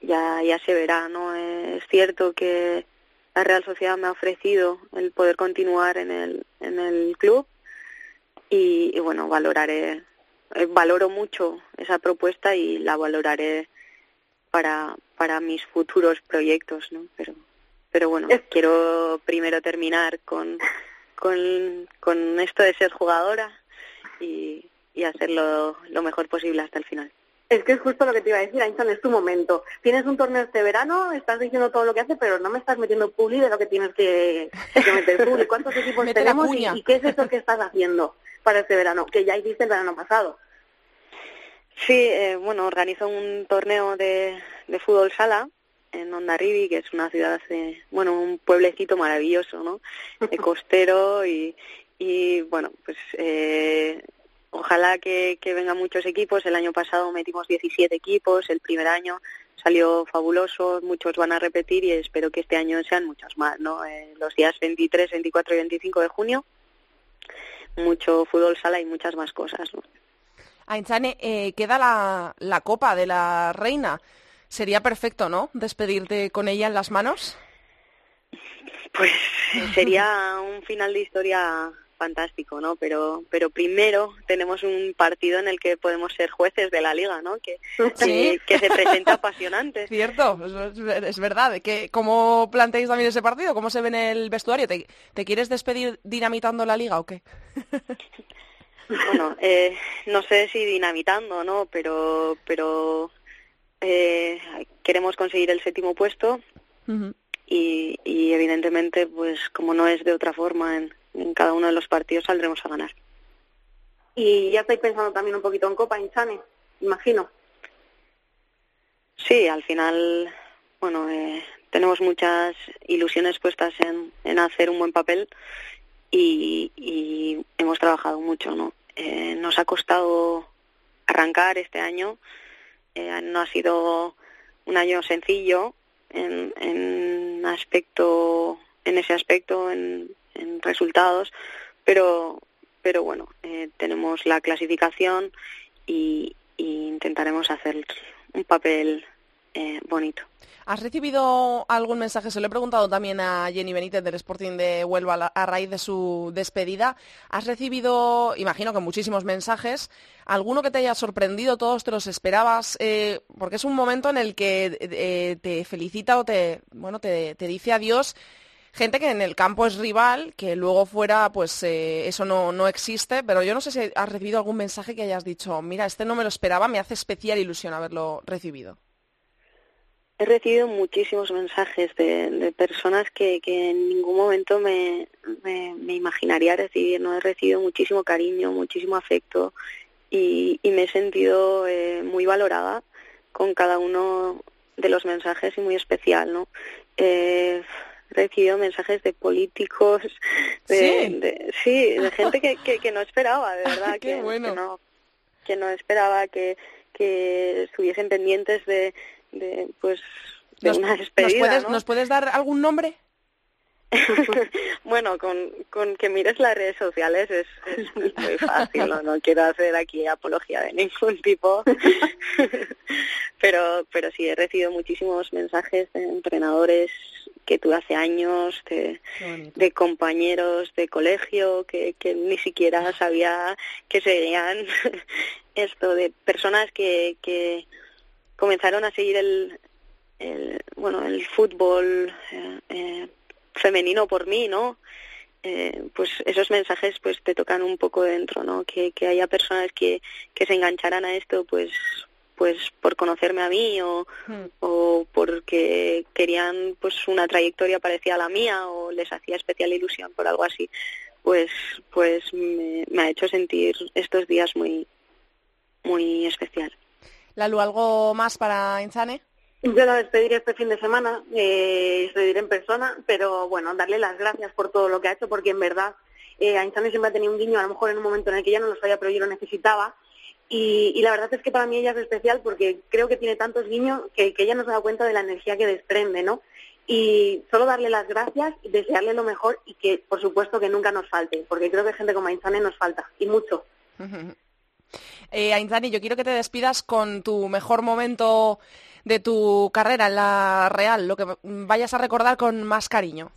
ya, ya se verá, ¿no? Eh, es cierto que la Real Sociedad me ha ofrecido el poder continuar en el, en el club y, y bueno, valoraré, eh, valoro mucho esa propuesta y la valoraré para, para mis futuros proyectos, ¿no? Pero, pero bueno, quiero primero terminar con con, con esto de ser jugadora y, y hacerlo lo mejor posible hasta el final. Es que es justo lo que te iba a decir, Einstein, es tu momento. Tienes un torneo este verano, estás diciendo todo lo que hace, pero no me estás metiendo publi de lo que tienes que, que meter publi. ¿Cuántos equipos tenemos y, y, qué es eso que estás haciendo para este verano? Que ya hiciste el verano pasado. Sí, eh, bueno, organizo un torneo de, de fútbol sala en Ondarribi, que es una ciudad, eh, bueno, un pueblecito maravilloso, ¿no? De costero y, y bueno, pues eh, ojalá que, que vengan muchos equipos. El año pasado metimos 17 equipos, el primer año salió fabuloso, muchos van a repetir y espero que este año sean muchos más, ¿no? Eh, los días 23, 24 y 25 de junio, mucho fútbol sala y muchas más cosas, ¿no? Ainchane, eh, queda la, la Copa de la Reina. Sería perfecto, ¿no? Despedirte con ella en las manos. Pues sería un final de historia fantástico, ¿no? Pero, pero primero tenemos un partido en el que podemos ser jueces de la liga, ¿no? Que, que, se presenta apasionante. Cierto, es, verdad. Que, ¿Cómo planteáis también ese partido? ¿Cómo se ve en el vestuario? ¿Te, te quieres despedir dinamitando la liga o qué? bueno, eh, no sé si dinamitando, ¿no? Pero, pero eh, queremos conseguir el séptimo puesto. y, y evidentemente, pues como no es de otra forma en, en cada uno de los partidos saldremos a ganar. Y ya estáis pensando también un poquito en Copa Inchane, imagino. Sí, al final, bueno, eh, tenemos muchas ilusiones puestas en, en hacer un buen papel y, y hemos trabajado mucho, ¿no? Eh, nos ha costado arrancar este año, eh, no ha sido un año sencillo en, en aspecto, en ese aspecto, en, en resultados, pero, pero bueno, eh, tenemos la clasificación y, intentaremos hacer un papel eh, bonito. ¿Has recibido algún mensaje? Se lo he preguntado también a Jenny Benítez del Sporting de Huelva a raíz de su despedida. ¿Has recibido, imagino que muchísimos mensajes, alguno que te haya sorprendido? ¿Todos te los esperabas? Eh, porque es un momento en el que te felicita o te, bueno, te dice adiós gente que en el campo es rival, que luego fuera, pues eh, eso no, no existe, pero yo no sé si has recibido algún mensaje que hayas dicho, mira, este no me lo esperaba, me hace especial ilusión haberlo recibido. He recibido muchísimos mensajes de, personas que, que, en ningún momento me, me, imaginaría recibir. ¿no? He recibido muchísimo cariño, muchísimo afecto y, y me he sentido eh, muy valorada con cada uno de los mensajes y muy especial. ¿no? Eh, recibido mensajes de políticos, de, ¿Sí? de, gente que, que, no esperaba, de verdad, que, no, que no esperaba que, que estuviesen pendientes de, de pues, de una despedida. ¿nos puedes, ¿Nos puedes dar algún nombre? bueno, con, con que mires las redes sociales es, es muy fácil, ¿no? no quiero hacer aquí apología de ningún tipo, pero, pero sí he recibido muchísimos mensajes de entrenadores que tuve hace años, de, de compañeros de colegio que, que ni siquiera sabía que seguían esto, de personas que, que comenzaron a seguir el, el bueno el fútbol eh, eh, femenino por mí, ¿no? Eh, pues esos mensajes pues te tocan un poco dentro, ¿no? Que, que haya personas que, que se engancharan a esto, pues pues por conocerme a mí o, hmm. o porque querían pues una trayectoria parecida a la mía o les hacía especial ilusión por algo así pues pues me, me ha hecho sentir estos días muy muy especial Lalu algo más para Insane yo la despediré este fin de semana, eh, despediré en persona, pero bueno, darle las gracias por todo lo que ha hecho, porque en verdad eh, Einstein siempre ha tenido un guiño, a lo mejor en un momento en el que ya no lo sabía, pero yo lo necesitaba. Y, y, la verdad es que para mí ella es especial porque creo que tiene tantos guiños que, que ella no se da cuenta de la energía que desprende, ¿no? Y solo darle las gracias, desearle lo mejor y que, por supuesto, que nunca nos falte, porque creo que gente como Ainzane nos falta, y mucho. eh, Ainzane, yo quiero que te despidas con tu mejor momento de tu carrera en la Real, lo que vayas a recordar con más cariño.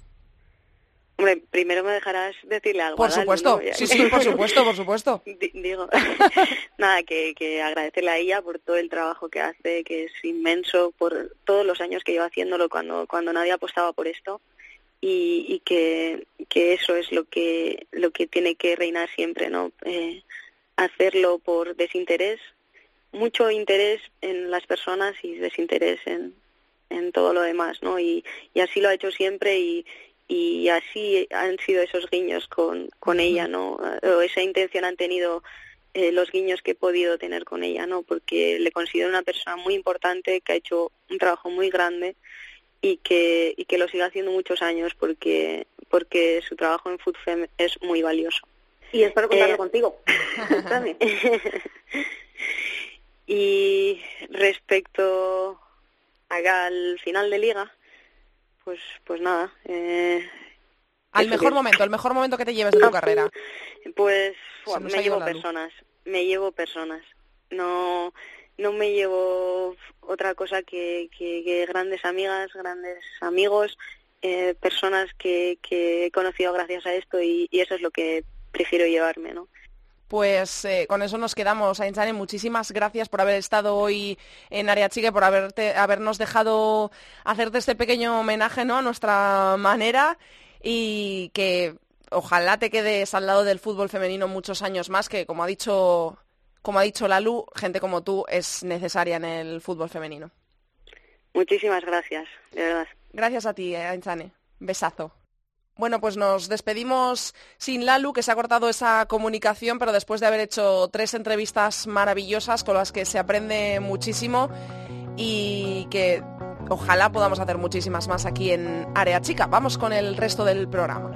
Hombre, primero me dejarás decirle algo. Por supuesto, sí, sí, por supuesto, por supuesto. Digo, nada, que, que agradecerle a ella por todo el trabajo que hace, que es inmenso, por todos los años que lleva haciéndolo cuando, cuando nadie apostaba por esto. Y, y que, que eso es lo que, lo que tiene que reinar siempre, ¿no? Eh, hacerlo por desinterés, mucho interés en las personas y desinterés en, en todo lo demás, ¿no? Y, y así lo ha hecho siempre y, y así han sido esos guiños con, con ella, ¿no? O esa intención han tenido eh, los guiños que he podido tener con ella, ¿no? Porque le considero una persona muy importante que ha hecho un trabajo muy grande y que, y que lo sigue haciendo muchos años porque, porque su trabajo en FoodFem es muy valioso. Y espero contarlo eh, contigo. y respecto al final de liga, pues, pues nada. Eh, al mejor momento, el mejor momento que te lleves de tu carrera. Pues me llevo personas, me llevo personas. No, no me llevo otra cosa que, que, grandes amigas, grandes amigos, eh, personas que, que he conocido gracias a esto y, eso es lo que prefiero llevarme, ¿no? Pues eh, con eso nos quedamos. Ainzane, muchísimas gracias por haber estado hoy en Área Chica, por haberte, habernos dejado hacerte este pequeño homenaje ¿no? a nuestra manera y que ojalá te quedes al lado del fútbol femenino muchos años más, que como ha dicho como ha dicho Lalu, gente como tú es necesaria en el fútbol femenino. Muchísimas gracias, de verdad. Gracias a ti, Ainzane. Besazo. Bueno, pues nos despedimos sin Lalu, que se ha cortado esa comunicación, pero después de haber hecho tres entrevistas maravillosas con las que se aprende muchísimo y que ojalá podamos hacer muchísimas más aquí en Área Chica. Vamos con el resto del programa.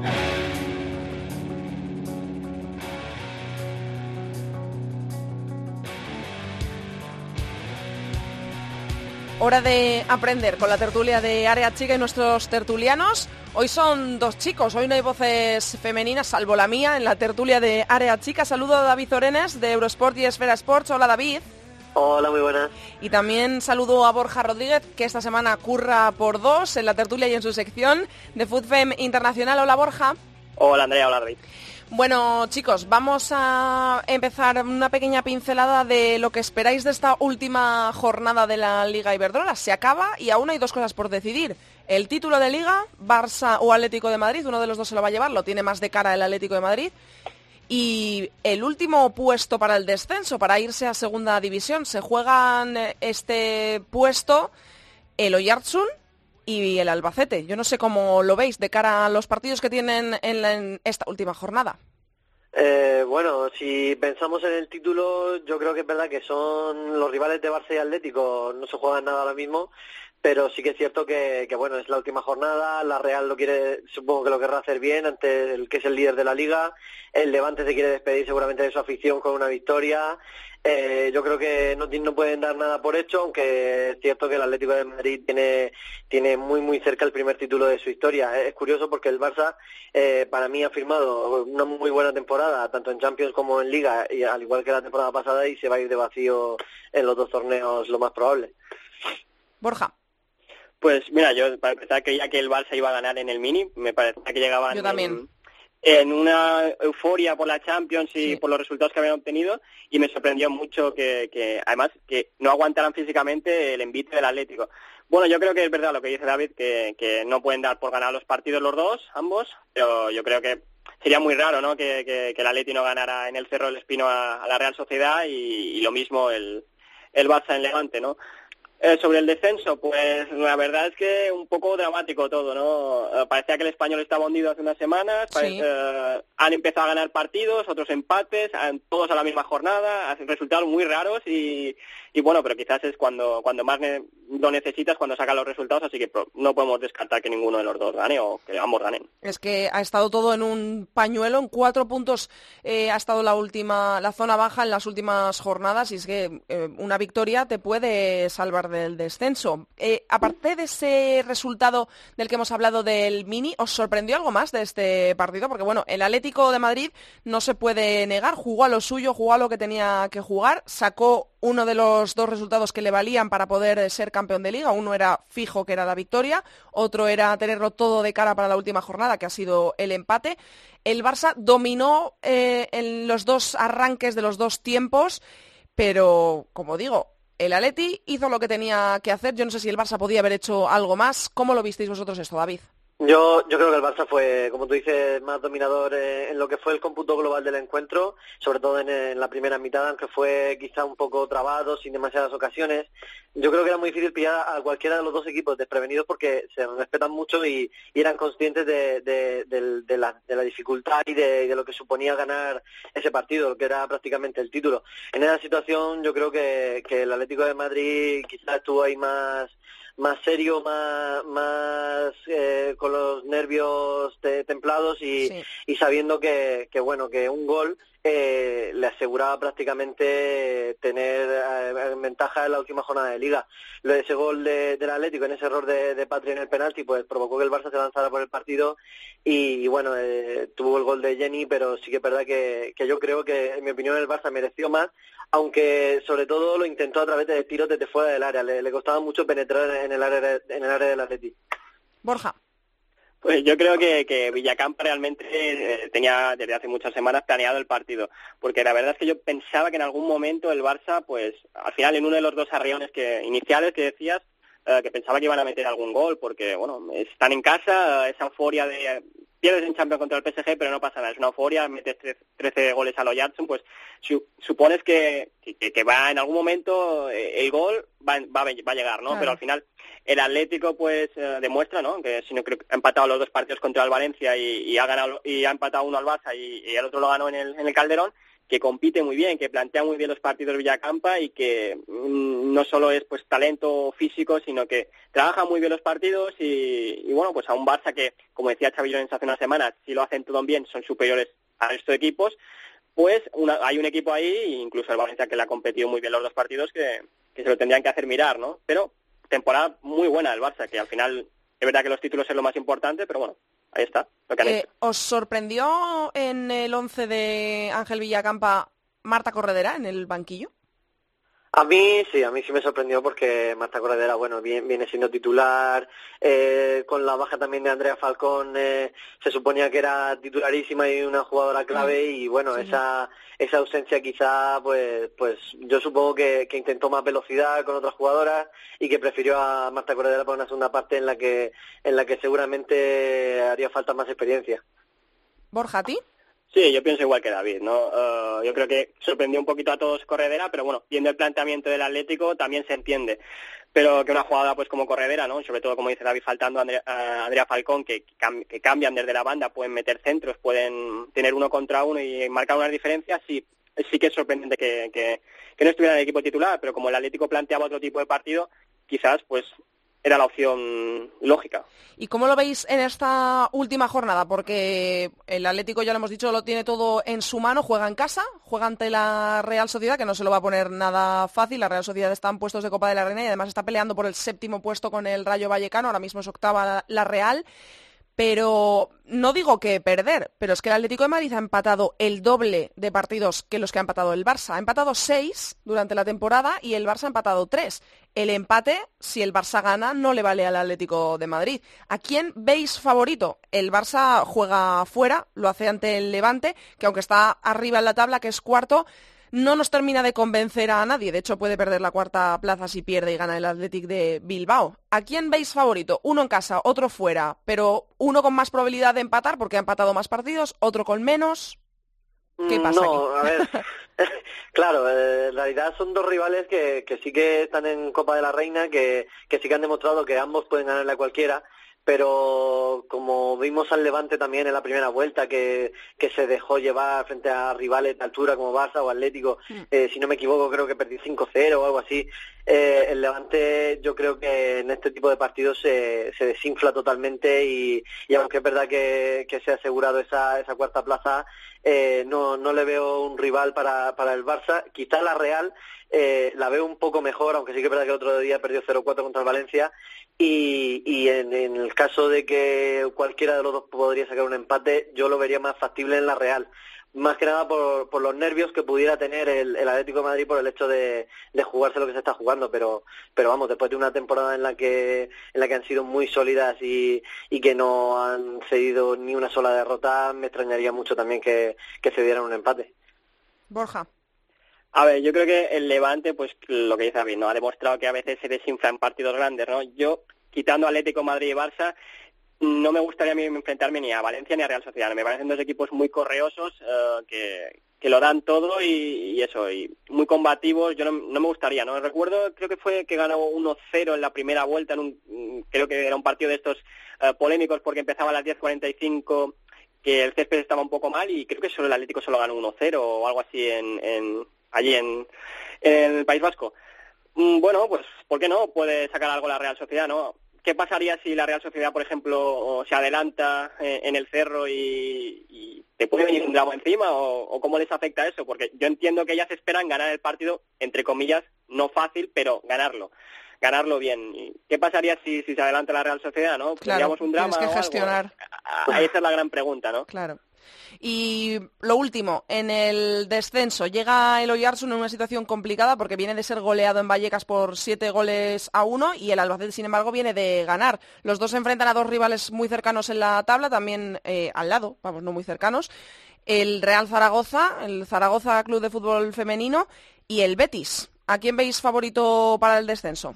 Hora de aprender con la tertulia de Área Chica y nuestros tertulianos. Hoy son dos chicos, hoy no hay voces femeninas, salvo la mía, en la tertulia de Área Chica. Saludo a David Orenes de Eurosport y Esfera Sports. Hola David. Hola, muy buenas. Y también saludo a Borja Rodríguez, que esta semana curra por dos en la tertulia y en su sección de FoodFem Internacional. Hola Borja. Hola Andrea, hola David. Bueno, chicos, vamos a empezar una pequeña pincelada de lo que esperáis de esta última jornada de la Liga Iberdrola. Se acaba y aún hay dos cosas por decidir. El título de Liga, Barça o Atlético de Madrid, uno de los dos se lo va a llevar, lo tiene más de cara el Atlético de Madrid. Y el último puesto para el descenso, para irse a segunda división, se juegan eh, este puesto el Oyarzun y el Albacete. Yo no sé cómo lo veis de cara a los partidos que tienen en, esta última jornada. Eh, bueno, si pensamos en el título, yo creo que es verdad que son los rivales de Barça y Atlético, no se juegan nada ahora mismo, pero sí que es cierto que, que, bueno, es la última jornada, la Real lo quiere, supongo que lo querrá hacer bien ante el que es el líder de la liga, el Levante se quiere despedir seguramente de su afición con una victoria, eh, yo creo que no, no, pueden dar nada por hecho, aunque es cierto que el Atlético de Madrid tiene, tiene muy muy cerca el primer título de su historia. Es curioso porque el Barça eh, para mí ha firmado una muy buena temporada, tanto en Champions como en Liga, y al igual que la temporada pasada, y se va a ir de vacío en los dos torneos lo más probable. Borja. Pues mira, yo para empezar creía que el Barça iba a ganar en el Mini, me parecía que llegaban yo también en una euforia por la Champions y por los resultados que habían obtenido y me sorprendió mucho que, que, además que no aguantaran físicamente el envite del Atlético. Bueno, yo creo que es verdad lo que dice David, que, que no pueden dar por ganar los partidos los dos, ambos, pero yo creo que sería muy raro ¿no? que, que, el Atlético no ganara en el Cerro del Espino a, la Real Sociedad y, y, lo mismo el, el Barça en Levante, ¿no? Eh, sobre el descenso, pues la verdad es que un poco dramático todo, ¿no? Eh, parecía que el español estaba hundido hace unas semanas, eh, han empezado a ganar partidos, otros empates, todos a la misma jornada, resultados muy raros y, y bueno, pero quizás es cuando, cuando más lo necesitas, cuando sacan los resultados, así que no podemos descartar que ninguno de los dos gane o que ambos ganen. Es que ha estado todo en un pañuelo, en cuatro puntos ha estado la última, la zona baja en las últimas jornadas y es que una victoria te puede salvar del descenso. Eh, aparte de ese resultado del que hemos hablado del Mini, ¿os sorprendió algo más de este partido? Porque bueno, el Atlético de Madrid no se puede negar, jugó a lo suyo, jugó a lo que tenía que jugar, sacó uno de los dos resultados que le valían para poder ser campeón de liga. Uno era fijo, que era la victoria, otro era tenerlo todo de cara para la última jornada, que ha sido el empate. El Barça dominó eh, en los dos arranques de los dos tiempos, pero como digo, el Atleti hizo lo que tenía que hacer. Yo no sé si el Barça podía haber hecho algo más. ¿Cómo lo visteis vosotros esto, David? Yo, yo creo que el Barça fue, como tú dices, más dominador eh, en lo que fue el cómputo global del encuentro, sobre todo en, la primera mitad, aunque fue quizá un poco trabado, sin demasiadas ocasiones. Yo creo que era muy difícil pillar a cualquiera de los dos equipos desprevenidos porque se respetan mucho y, eran conscientes de, la, dificultad y de, lo que suponía ganar ese partido, lo que era prácticamente el título. En esa situación yo creo que, que el Atlético de Madrid quizás estuvo ahí más más serio, más, más eh, con los nervios templados y, y sabiendo que, que, bueno, que un gol eh, le aseguraba prácticamente tener eh, ventaja en la última jornada de liga. Lo de ese gol de, del Atlético, en ese error de, de Patri en el penalti, pues provocó que el Barça se lanzara por el partido y, bueno, eh, tuvo el gol de Jenny, pero sí que es verdad que, que yo creo que, en mi opinión, el Barça mereció más, aunque sobre todo lo intentó a través de tiros desde fuera del área. Le, le costaba mucho penetrar en el área, en el área del Atlético. Borja. Pues yo creo que, que Villacampa realmente eh, tenía desde hace muchas semanas planeado el partido, porque la verdad es que yo pensaba que en algún momento el Barça, pues al final en uno de los dos arriones que, iniciales que decías, eh, que pensaba que iban a meter algún gol, porque bueno, están en casa, esa euforia de pierdes en Champions contra el PSG, pero no pasa nada, es una euforia, metes 13 goles a lo Jackson, pues supones que, que, va en algún momento eh, el gol va, va, va a llegar, ¿no? Pero al final el Atlético pues eh, demuestra, ¿no? Que si no creo que ha empatado los dos partidos contra el Valencia y, ha ganado y ha empatado uno al Barça y, el otro lo ganó en el, en el Calderón, que compite muy bien, que plantea muy bien los partidos Villacampa y que mm, no solo es pues talento físico, sino que trabaja muy bien los partidos y, bueno, pues a un Barça que, como decía Chavillón hace unas semanas, si lo hacen todo bien, son superiores a estos equipos, pues hay un equipo ahí, incluso el Valencia que le ha competido muy bien los dos partidos, que, que se lo tendrían que hacer mirar, ¿no? Pero temporada muy buena del Barça, que al final es verdad que los títulos es lo más importante, pero bueno, ahí está. Eh, ¿Os sorprendió en el 11 de Ángel Villacampa Marta Corredera en el banquillo? A mí sí, a mí sí me sorprendió porque Marta Corredera, bueno, viene, siendo titular, eh, con la baja también de Andrea Falcón, eh, se suponía que era titularísima y una jugadora clave mm. y bueno, esa esa ausencia quizá, pues pues yo supongo que, que, intentó más velocidad con otras jugadoras y que prefirió a Marta Corredera para una segunda parte en la que en la que seguramente haría falta más experiencia. Borja, ¿a ti? Sí, yo pienso igual que David, ¿no? Eh, yo creo que sorprendió un poquito a todos Corredera, pero bueno, viendo el planteamiento del Atlético también se entiende. Pero que una jugada pues como Corredera, ¿no? Sobre todo como dice David, faltando a Andrea, Falcón, que, que, cambian desde la banda, pueden meter centros, pueden tener uno contra uno y marcar unas diferencias, sí, sí que es sorprendente que, que, que no estuviera en el equipo titular, pero como el Atlético planteaba otro tipo de partido, quizás pues era la opción lógica. ¿Y cómo lo veis en esta última jornada? Porque el Atlético, ya lo hemos dicho, lo tiene todo en su mano, juega en casa, juega ante la Real Sociedad, que no se lo va a poner nada fácil. La Real Sociedad está en puestos de Copa de la Reina y además está peleando por el séptimo puesto con el Rayo Vallecano, ahora mismo es octava la Real pero no digo que perder, pero es que el Atlético de Madrid ha empatado el doble de partidos que los que ha empatado el Barça. Ha empatado seis durante la temporada y el Barça ha empatado tres. El empate, si el Barça gana, no le vale al Atlético de Madrid. ¿A quién veis favorito? El Barça juega fuera, lo hace ante el Levante, que aunque está arriba en la tabla, que es cuarto, no nos termina de convencer a nadie. De hecho, puede perder la cuarta plaza si pierde y gana el Athletic de Bilbao. ¿A quién veis favorito? Uno en casa, otro fuera, pero uno con más probabilidad de empatar porque ha empatado más partidos, otro con menos. ¿Qué mm, pasa? No, a ver, claro, eh, en realidad son dos rivales que, que sí que están en Copa de la Reina, que, que sí que han demostrado que ambos pueden ganarle a cualquiera pero como vimos al Levante también en la primera vuelta, que, que se dejó llevar frente a rivales de altura como Barça o Atlético, mm. eh, si no me equivoco creo que perdí 5-0 o algo así, eh, el Levante yo creo que en este tipo de partidos se, se desinfla totalmente y, y, aunque es verdad que, que se ha asegurado esa, esa cuarta plaza, eh, no, no le veo un rival para, para el Barça, quizá la Real eh, la veo un poco mejor, aunque sí que es verdad que el otro día perdió 0-4 contra el Valencia. Y, y en, el caso de que cualquiera de los dos podría sacar un empate, yo lo vería más factible en la Real. Más que nada por, por los nervios que pudiera tener el, Atlético de Madrid por el hecho de, de, jugarse lo que se está jugando. Pero, pero vamos, después de una temporada en la que, en la que han sido muy sólidas y, y que no han cedido ni una sola derrota, me extrañaría mucho también que, que se dieran un empate. Borja. A ver, yo creo que el Levante, pues lo que dice David, ¿no? Ha demostrado que a veces se desinfla en partidos grandes, ¿no? Yo, quitando Atlético, Madrid y Barça, no me gustaría a mí enfrentarme ni a Valencia ni a Real Sociedad. Me parecen dos equipos muy correosos eh, que, que lo dan todo y, eso, y muy combativos. Yo no, no, me gustaría, ¿no? Recuerdo, creo que fue que ganó 1-0 en la primera vuelta, en un, creo que era un partido de estos eh, polémicos porque empezaba a las 10.45 que el césped estaba un poco mal y creo que solo el Atlético solo ganó 1-0 o algo así en, en allí en, en el País Vasco. Mm, bueno, pues, ¿por qué no? Puede sacar algo la Real Sociedad, ¿no? ¿Qué pasaría si la Real Sociedad, por ejemplo, se adelanta eh, en el cerro y, te puede venir un drama encima? O, cómo les afecta eso? Porque yo entiendo que ellas esperan ganar el partido, entre comillas, no fácil, pero ganarlo. Ganarlo bien. ¿Qué pasaría si, si se adelanta la Real Sociedad, no? Claro, un drama tienes que gestionar. Ahí esa es la gran pregunta, ¿no? Claro. Y lo último, en el descenso, llega el Oyarsun en una situación complicada porque viene de ser goleado en Vallecas por siete goles a uno y el Albacete, sin embargo, viene de ganar. Los dos se enfrentan a dos rivales muy cercanos en la tabla, también eh, al lado, vamos, no muy cercanos. El Real Zaragoza, el Zaragoza Club de Fútbol Femenino y el Betis. ¿A quién veis favorito para el descenso?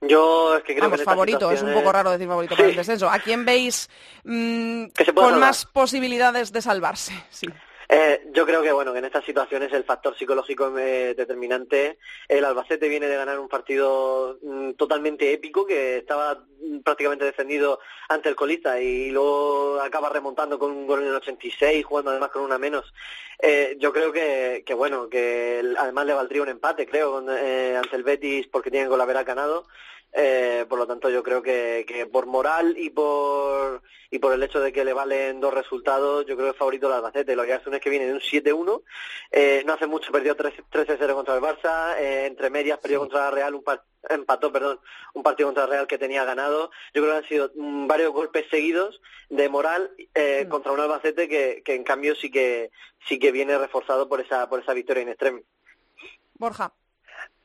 Yo es que creo Vamos, favorito, es un poco raro decir favorito para el descenso. ¿A quién veis mm, con más posibilidades de salvarse? Sí. Eh, yo creo que bueno que en estas situaciones el factor psicológico es determinante. El Albacete viene de ganar un partido mm, totalmente épico que estaba mm, prácticamente defendido ante el colista y luego acaba remontando con un gol en el 86, jugando además con una menos. Eh, yo creo que, que bueno que además le valdría un empate, creo, eh, ante el Betis porque tienen con la vera ganado. Eh, por lo tanto, yo creo que, que, por moral y por y por el hecho de que le valen dos resultados, yo creo que es favorito el Albacete. Lo que hace es que viene de un 7-1, eh, no hace mucho perdió 3-0 contra el Barça, eh, entre medias perdió contra la Real, un empató, perdón, un partido contra el Real que tenía ganado. Yo creo que han sido mm, varios golpes seguidos de moral eh, mm. contra un Albacete que, que en cambio sí que sí que viene reforzado por esa por esa victoria en extremo. Borja.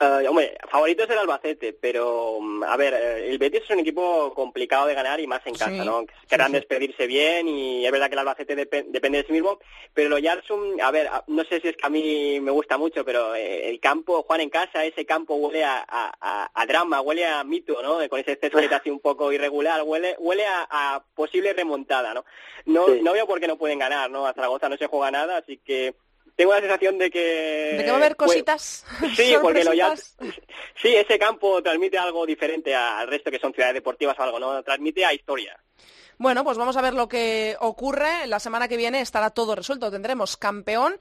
Uh, hombre, favorito es el Albacete, pero mm, a ver, eh, el Betis es un equipo complicado de ganar y más en casa, ¿no? Querrán despedirse bien y es verdad que el Albacete depende de sí mismo, pero lo Yarsum, a ver, no sé si es que a mí me gusta mucho, pero eh, el campo, Juan en casa, ese campo huele a, a, drama, huele a mito, ¿no? Con ese césped así un poco irregular, huele, huele a, posible remontada, ¿no? No, no veo por qué no pueden ganar, ¿no? A Zaragoza no se juega nada, así que tengo la sensación de que... De que va a haber pues, cositas. sí, porque lo ya... Sí, ese campo transmite algo diferente al resto que son ciudades deportivas o algo, ¿no? Transmite a historia. Bueno, pues vamos a ver lo que ocurre. La semana que viene estará todo resuelto. Tendremos campeón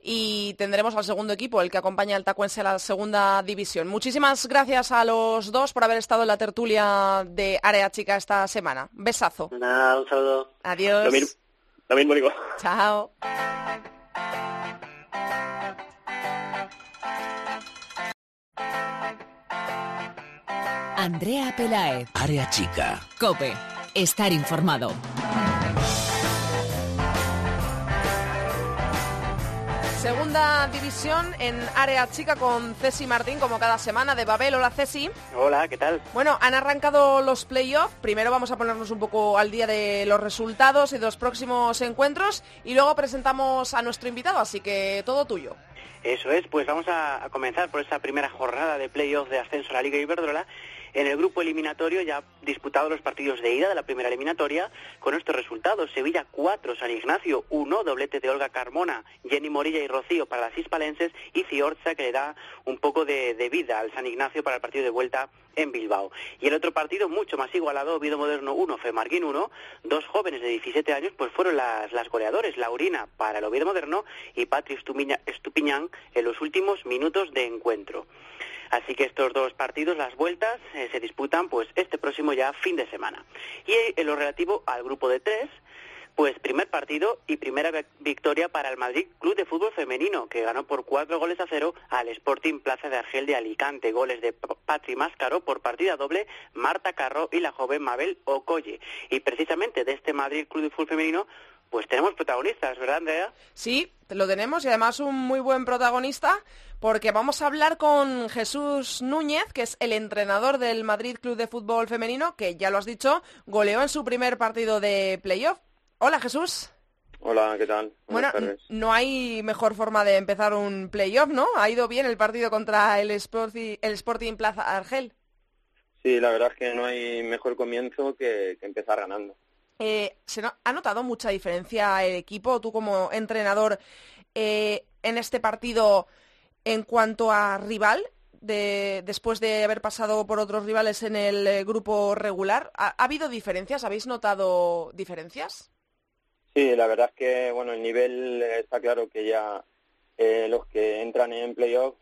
y tendremos al segundo equipo, el que acompaña al Tacuense a la segunda división. Muchísimas gracias a los dos por haber estado en la tertulia de Área Chica esta semana. Besazo. Nada, un saludo. Adiós. lo mismo digo. Chao. Andrea Pelaez. Área chica. Cope. Estar informado. Segunda división en área chica con Ceci Martín, como cada semana, de Babel. Hola Ceci. Hola, ¿qué tal? Bueno, han arrancado los playoffs. Primero vamos a ponernos un poco al día de los resultados y de los próximos encuentros y luego presentamos a nuestro invitado, así que todo tuyo. Eso es, pues vamos a, comenzar por esta primera jornada de playoffs de ascenso a la Liga Iberdrola en el grupo eliminatorio ya disputado los partidos de ida de la primera eliminatoria con estos resultados. Sevilla 4, San Ignacio 1, doblete de Olga Carmona, Jenny Morilla y Rocío para las hispalenses y Ciorza que le da un poco de, vida al San Ignacio para el partido de vuelta en Bilbao. Y el otro partido mucho más igualado, Oviedo Moderno 1, Femarguín 1, dos jóvenes de 17 años pues fueron las, las goleadores, Laurina para el Oviedo Moderno y Patrick Estupiñán en los últimos minutos de encuentro. Así que estos dos partidos, las vueltas, eh, se disputan pues este próximo ya fin de semana. Y en lo relativo al grupo de tres, pues primer partido y primera victoria para el Madrid Club de Fútbol Femenino, que ganó por cuatro goles a cero al Sporting Plaza de Argel de Alicante. Goles de Patri Máscaro por partida doble, Marta Carro y la joven Mabel Ocolle. Y precisamente de este Madrid Club de Fútbol Femenino pues tenemos protagonistas, ¿verdad, Andrea? Sí, lo tenemos y además un muy buen protagonista porque vamos a hablar con Jesús Núñez, que es el entrenador del Madrid Club de Fútbol Femenino, que ya lo has dicho, goleó en su primer partido de playoff. Hola Jesús. Hola, ¿qué tal? bueno, no hay mejor forma de empezar un playoff, ¿no? Ha ido bien el partido contra el Sporting, el Sporting Plaza Argel. Sí, la verdad es que no hay mejor comienzo que empezar ganando. Eh, ¿Se ha notado mucha diferencia el equipo? Tú como entrenador eh, en este partido en cuanto a rival, de, después de haber pasado por otros rivales en el eh, grupo regular, ¿ha, habido diferencias? ¿Habéis notado diferencias? Sí, la verdad es que bueno, el nivel está claro que ya los que entran en playoffs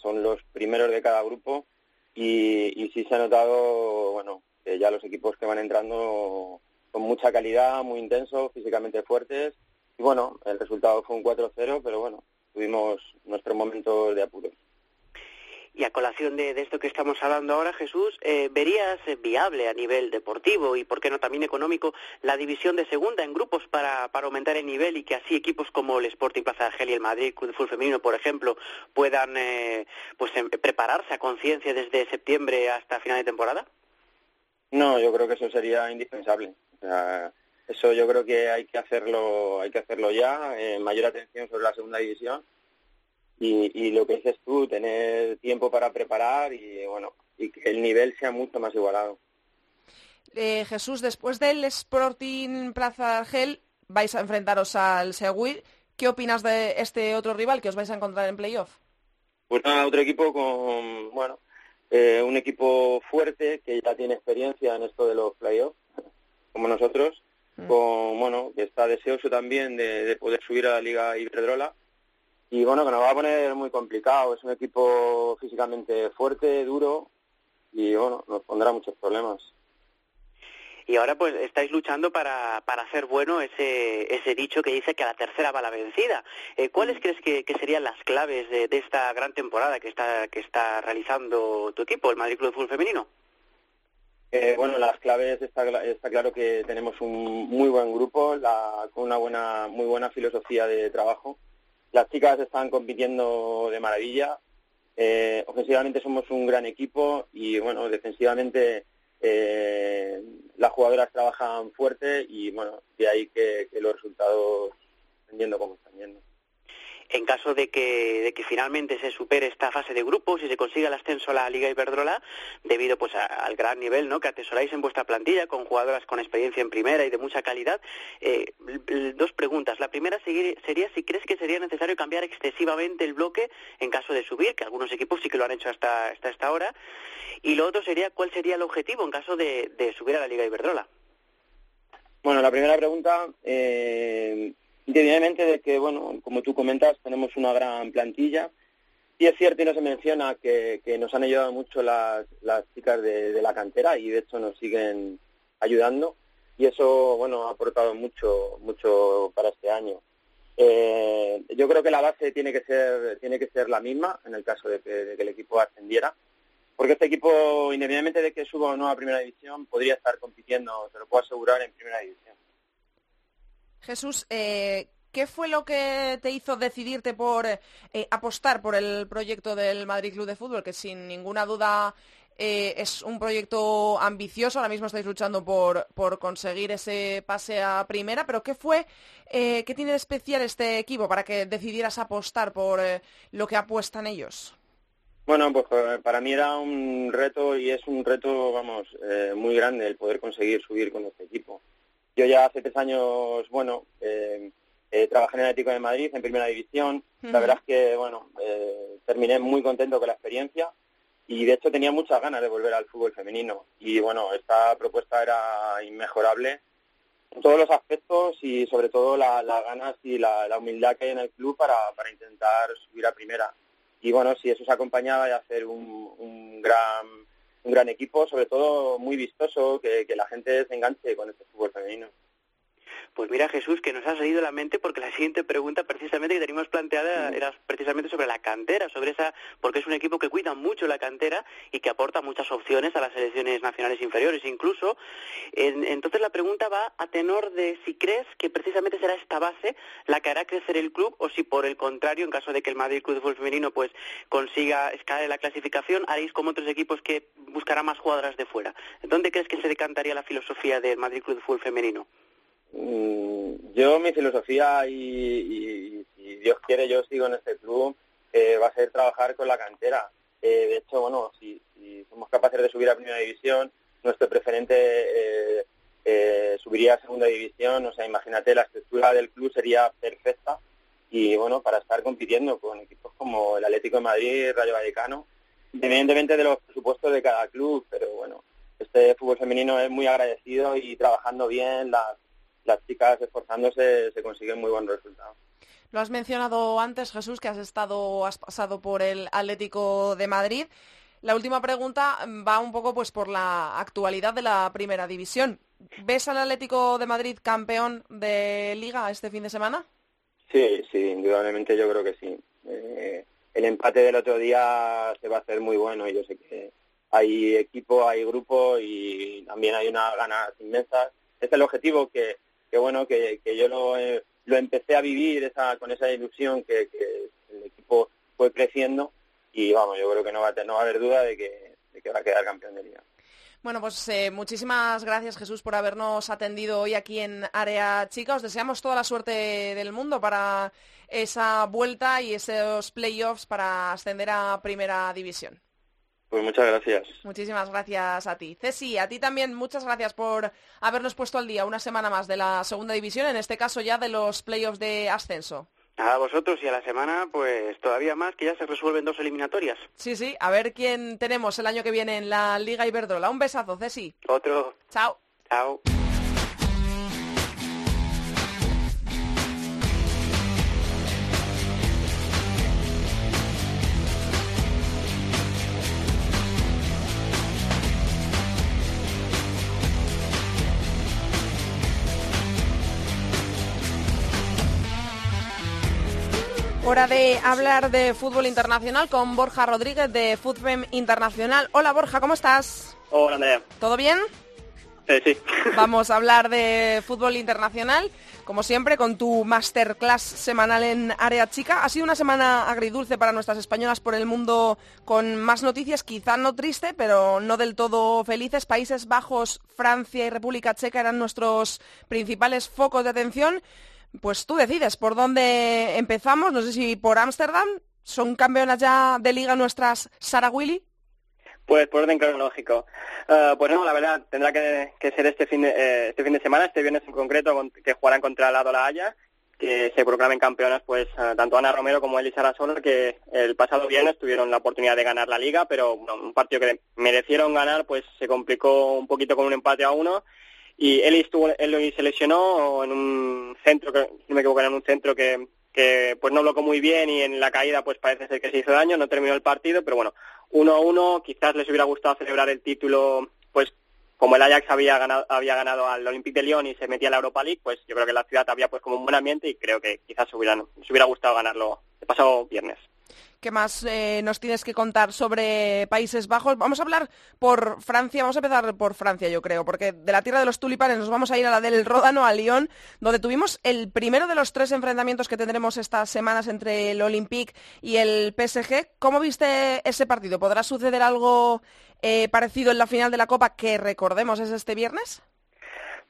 son los primeros de cada grupo y, y sí se ha notado bueno que ya los equipos que van entrando con mucha calidad, muy intensos, físicamente fuertes. Y bueno, el resultado fue un 4-0, pero bueno, tuvimos nuestro momento de apuro. Y a colación de, esto que estamos hablando ahora, Jesús, eh, ¿verías viable a nivel deportivo y, por qué no, también económico la división de segunda en grupos para, para aumentar el nivel y que así equipos como el Sporting Plaza de Argel y el Madrid Club de Fútbol Femenino, por ejemplo, puedan eh, pues em, prepararse a conciencia desde septiembre hasta final de temporada? No, yo creo que eso sería indispensable eso yo creo que hay que hacerlo, hay que hacerlo ya, eh, mayor atención sobre la segunda división y, lo que dices tú, tener tiempo para preparar y bueno, y que el nivel sea mucho más igualado. Eh, Jesús, después del Sporting Plaza Argel vais a enfrentaros al Seguir. ¿Qué opinas de este otro rival que os vais a encontrar en playoff? Pues nada, otro equipo con, bueno, eh, un equipo fuerte que ya tiene experiencia en esto de los playoffs como nosotros. Con, bueno, que está deseoso también de, poder subir a la Liga Iberdrola y bueno, que nos va a poner muy complicado. Es un equipo físicamente fuerte, duro y bueno, nos pondrá muchos problemas. Y ahora pues estáis luchando para, para hacer bueno ese, ese dicho que dice que a la tercera va la vencida. Eh, ¿Cuáles mm. crees que, serían las claves de, de, esta gran temporada que está, que está realizando tu equipo, el Madrid Club de Fútbol Femenino? Eh, bueno, las claves está, claro que tenemos un muy buen grupo, con una buena, muy buena filosofía de trabajo. Las chicas están compitiendo de maravilla. Eh, ofensivamente somos un gran equipo y bueno, defensivamente eh, las jugadoras trabajan fuerte y bueno, de ahí que, que los resultados estén yendo como están yendo en caso de que, de que finalmente se supere esta fase de grupos y se consiga el ascenso a la Liga Iberdrola, debido pues al gran nivel ¿no? que atesoráis en vuestra plantilla, con jugadoras con experiencia en primera y de mucha calidad. Eh, dos preguntas. La primera sería si crees que sería necesario cambiar excesivamente el bloque en caso de subir, que algunos equipos sí que lo han hecho hasta, hasta esta hora. Y lo otro sería cuál sería el objetivo en caso de, de subir a la Liga Iberdrola. Bueno, la primera pregunta, eh, Independientemente de que, bueno, como tú comentas, tenemos una gran plantilla. Y es cierto y no se menciona que, nos han ayudado mucho las, chicas de, la cantera y de hecho nos siguen ayudando. Y eso, bueno, ha aportado mucho, mucho para este año. Eh, yo creo que la base tiene que ser, tiene que ser la misma en el caso de que, de que el equipo ascendiera porque este equipo, independientemente de que suba o no a primera división, podría estar compitiendo, se lo puedo asegurar, en primera división. Jesús, eh, ¿qué fue lo que te hizo decidirte por eh, apostar por el proyecto del Madrid Club de Fútbol, que sin ninguna duda eh, es un proyecto ambicioso, ahora mismo estáis luchando por, por conseguir ese pase a primera, pero ¿qué fue, qué tiene de especial este equipo para que decidieras apostar por lo que apuestan ellos? Bueno, pues para mí era un reto y es un reto, vamos, muy grande el poder conseguir subir con este equipo. Yo ya hace tres años, bueno, eh, eh, trabajé en el Atlético de Madrid, en Primera División. La verdad es que, bueno, eh, terminé muy contento con la experiencia y de hecho tenía muchas ganas de volver al fútbol femenino. Y bueno, esta propuesta era inmejorable en todos los aspectos y sobre todo las ganas y la, humildad que hay en el club para, para intentar subir a primera. Y bueno, si eso se acompañaba de hacer un, un gran un gran equipo, sobre todo muy vistoso, que, que la gente se enganche con este fútbol femenino. Pues mira, Jesús, que nos ha salido la mente porque la siguiente pregunta precisamente que teníamos planteada era precisamente sobre la cantera, sobre esa, porque es un equipo que cuida mucho la cantera y que aporta muchas opciones a las selecciones nacionales inferiores incluso. entonces la pregunta va a tenor de si crees que precisamente será esta base la que hará crecer el club o si por el contrario, en caso de que el Madrid Club de Fútbol Femenino pues consiga escalar la clasificación, haréis como otros equipos que buscará más jugadoras de fuera. ¿Dónde crees que se decantaría la filosofía del Madrid Club de Fútbol Femenino? Mm, yo mi filosofía y, si Dios quiere yo sigo en este club eh, va a ser trabajar con la cantera. Eh, de hecho, bueno, si, somos capaces de subir a primera división, nuestro preferente eh, eh, subiría a segunda división, o sea, imagínate, la estructura del club sería perfecta. Y bueno, para estar compitiendo con equipos como el Atlético de Madrid, Rayo Vallecano, independientemente de los presupuestos de cada club, pero bueno, este fútbol femenino es muy agradecido y trabajando bien, las, las chicas esforzándose se consiguen muy buenos resultados. Lo has mencionado antes, Jesús, que has estado, has pasado por el Atlético de Madrid. La última pregunta va un poco pues por la actualidad de la primera división. ¿Ves al Atlético de Madrid campeón de liga este fin de semana? Sí, sí, indudablemente yo creo que sí. Eh, el empate del otro día se va a hacer muy bueno y yo sé que hay equipo, hay grupo y también hay unas ganas inmensas. es el objetivo que, que bueno, que, que yo lo, lo empecé a vivir esa, con esa ilusión que, el equipo fue creciendo y vamos, yo creo que no va a, no va a haber duda de que, de que va a quedar campeón de liga. Bueno, pues eh, muchísimas gracias Jesús por habernos atendido hoy aquí en Área Chica. Os deseamos toda la suerte del mundo para esa vuelta y esos playoffs para ascender a Primera División. Pues muchas gracias. Muchísimas gracias a ti. Ceci, a ti también muchas gracias por habernos puesto al día una semana más de la Segunda División, en este caso ya de los playoffs de ascenso. A vosotros y a la semana, pues todavía más, que ya se resuelven dos eliminatorias. Sí, sí, a ver quién tenemos el año que viene en la Liga Iberdrola. Un besazo, Ceci. Otro. Chao. Chao. Hora de hablar de fútbol internacional con Borja Rodríguez de Fútbol Internacional. Hola Borja, ¿cómo estás? Hola Andrea. ¿Todo bien? Eh, sí. Vamos a hablar de fútbol internacional, como siempre, con tu masterclass semanal en Área Chica. Ha sido una semana agridulce para nuestras españolas por el mundo con más noticias, quizá no triste, pero no del todo felices. Países Bajos, Francia y República Checa eran nuestros principales focos de atención. Pues tú decides por dónde empezamos, no sé si por Ámsterdam, ¿son campeonas ya de liga nuestras Sara Willy? Pues por orden cronológico. Uh, pues no, la verdad, tendrá que, ser este fin, de, eh, este fin de semana, este viernes en concreto, que jugarán contra el Lado La Haya, que se proclamen campeonas pues uh, tanto Ana Romero como Elisa Arasona, que el pasado viernes tuvieron la oportunidad de ganar la liga, pero un partido que merecieron ganar, pues se complicó un poquito con un empate a uno y él, estuvo, él se lesionó en un centro, que, no me equivoco, en un centro que, que pues no bloqueó muy bien y en la caída pues parece ser que se hizo daño, no terminó el partido, pero bueno, uno a uno, quizás les hubiera gustado celebrar el título pues como el Ajax había ganado, había ganado al Olympique de Lyon y se metía a la Europa League, pues yo creo que la ciudad había pues como un buen ambiente y creo que quizás hubieran, les hubiera gustado ganarlo el pasado viernes. ¿Qué más eh, nos tienes que contar sobre Países Bajos? Vamos a hablar por Francia, vamos a empezar por Francia, yo creo, porque de la tierra de los tulipanes nos vamos a ir a la del Ródano, a Lyon, donde tuvimos el primero de los tres enfrentamientos que tendremos estas semanas entre el Olympique y el PSG. ¿Cómo viste ese partido? ¿Podrá suceder algo eh, parecido en la final de la Copa que recordemos es este viernes?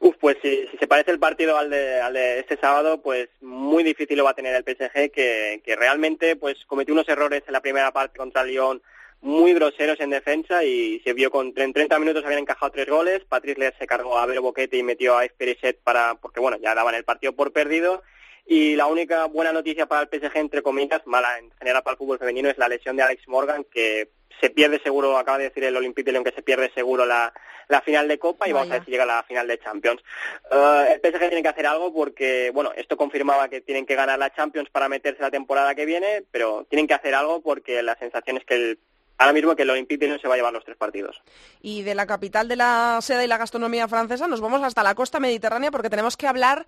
Uf, pues si, se parece el partido al de, al de este sábado, pues muy difícil lo va a tener el PSG, que, realmente pues cometió unos errores en la primera parte contra Lyon muy groseros en defensa y se vio con en 30 minutos habían encajado tres goles. Patrice Ler se cargó a Vero Boquete y metió a Esperiset para, porque bueno, ya daban el partido por perdido. Y la única buena noticia para el PSG, entre comillas, mala en general para el fútbol femenino, es la lesión de Alex Morgan, que se pierde seguro, acaba de decir el Olympique de Lyon que se pierde seguro la, la final de Copa y vamos a ver si llega a la final de Champions. Uh, el PSG tiene que hacer algo porque, bueno, esto confirmaba que tienen que ganar la Champions para meterse la temporada que viene, pero tienen que hacer algo porque la sensación es que el ahora mismo que el Olympique de Lyon se va a llevar los tres partidos. Y de la capital de la seda y la gastronomía francesa nos vamos hasta la costa mediterránea porque tenemos que hablar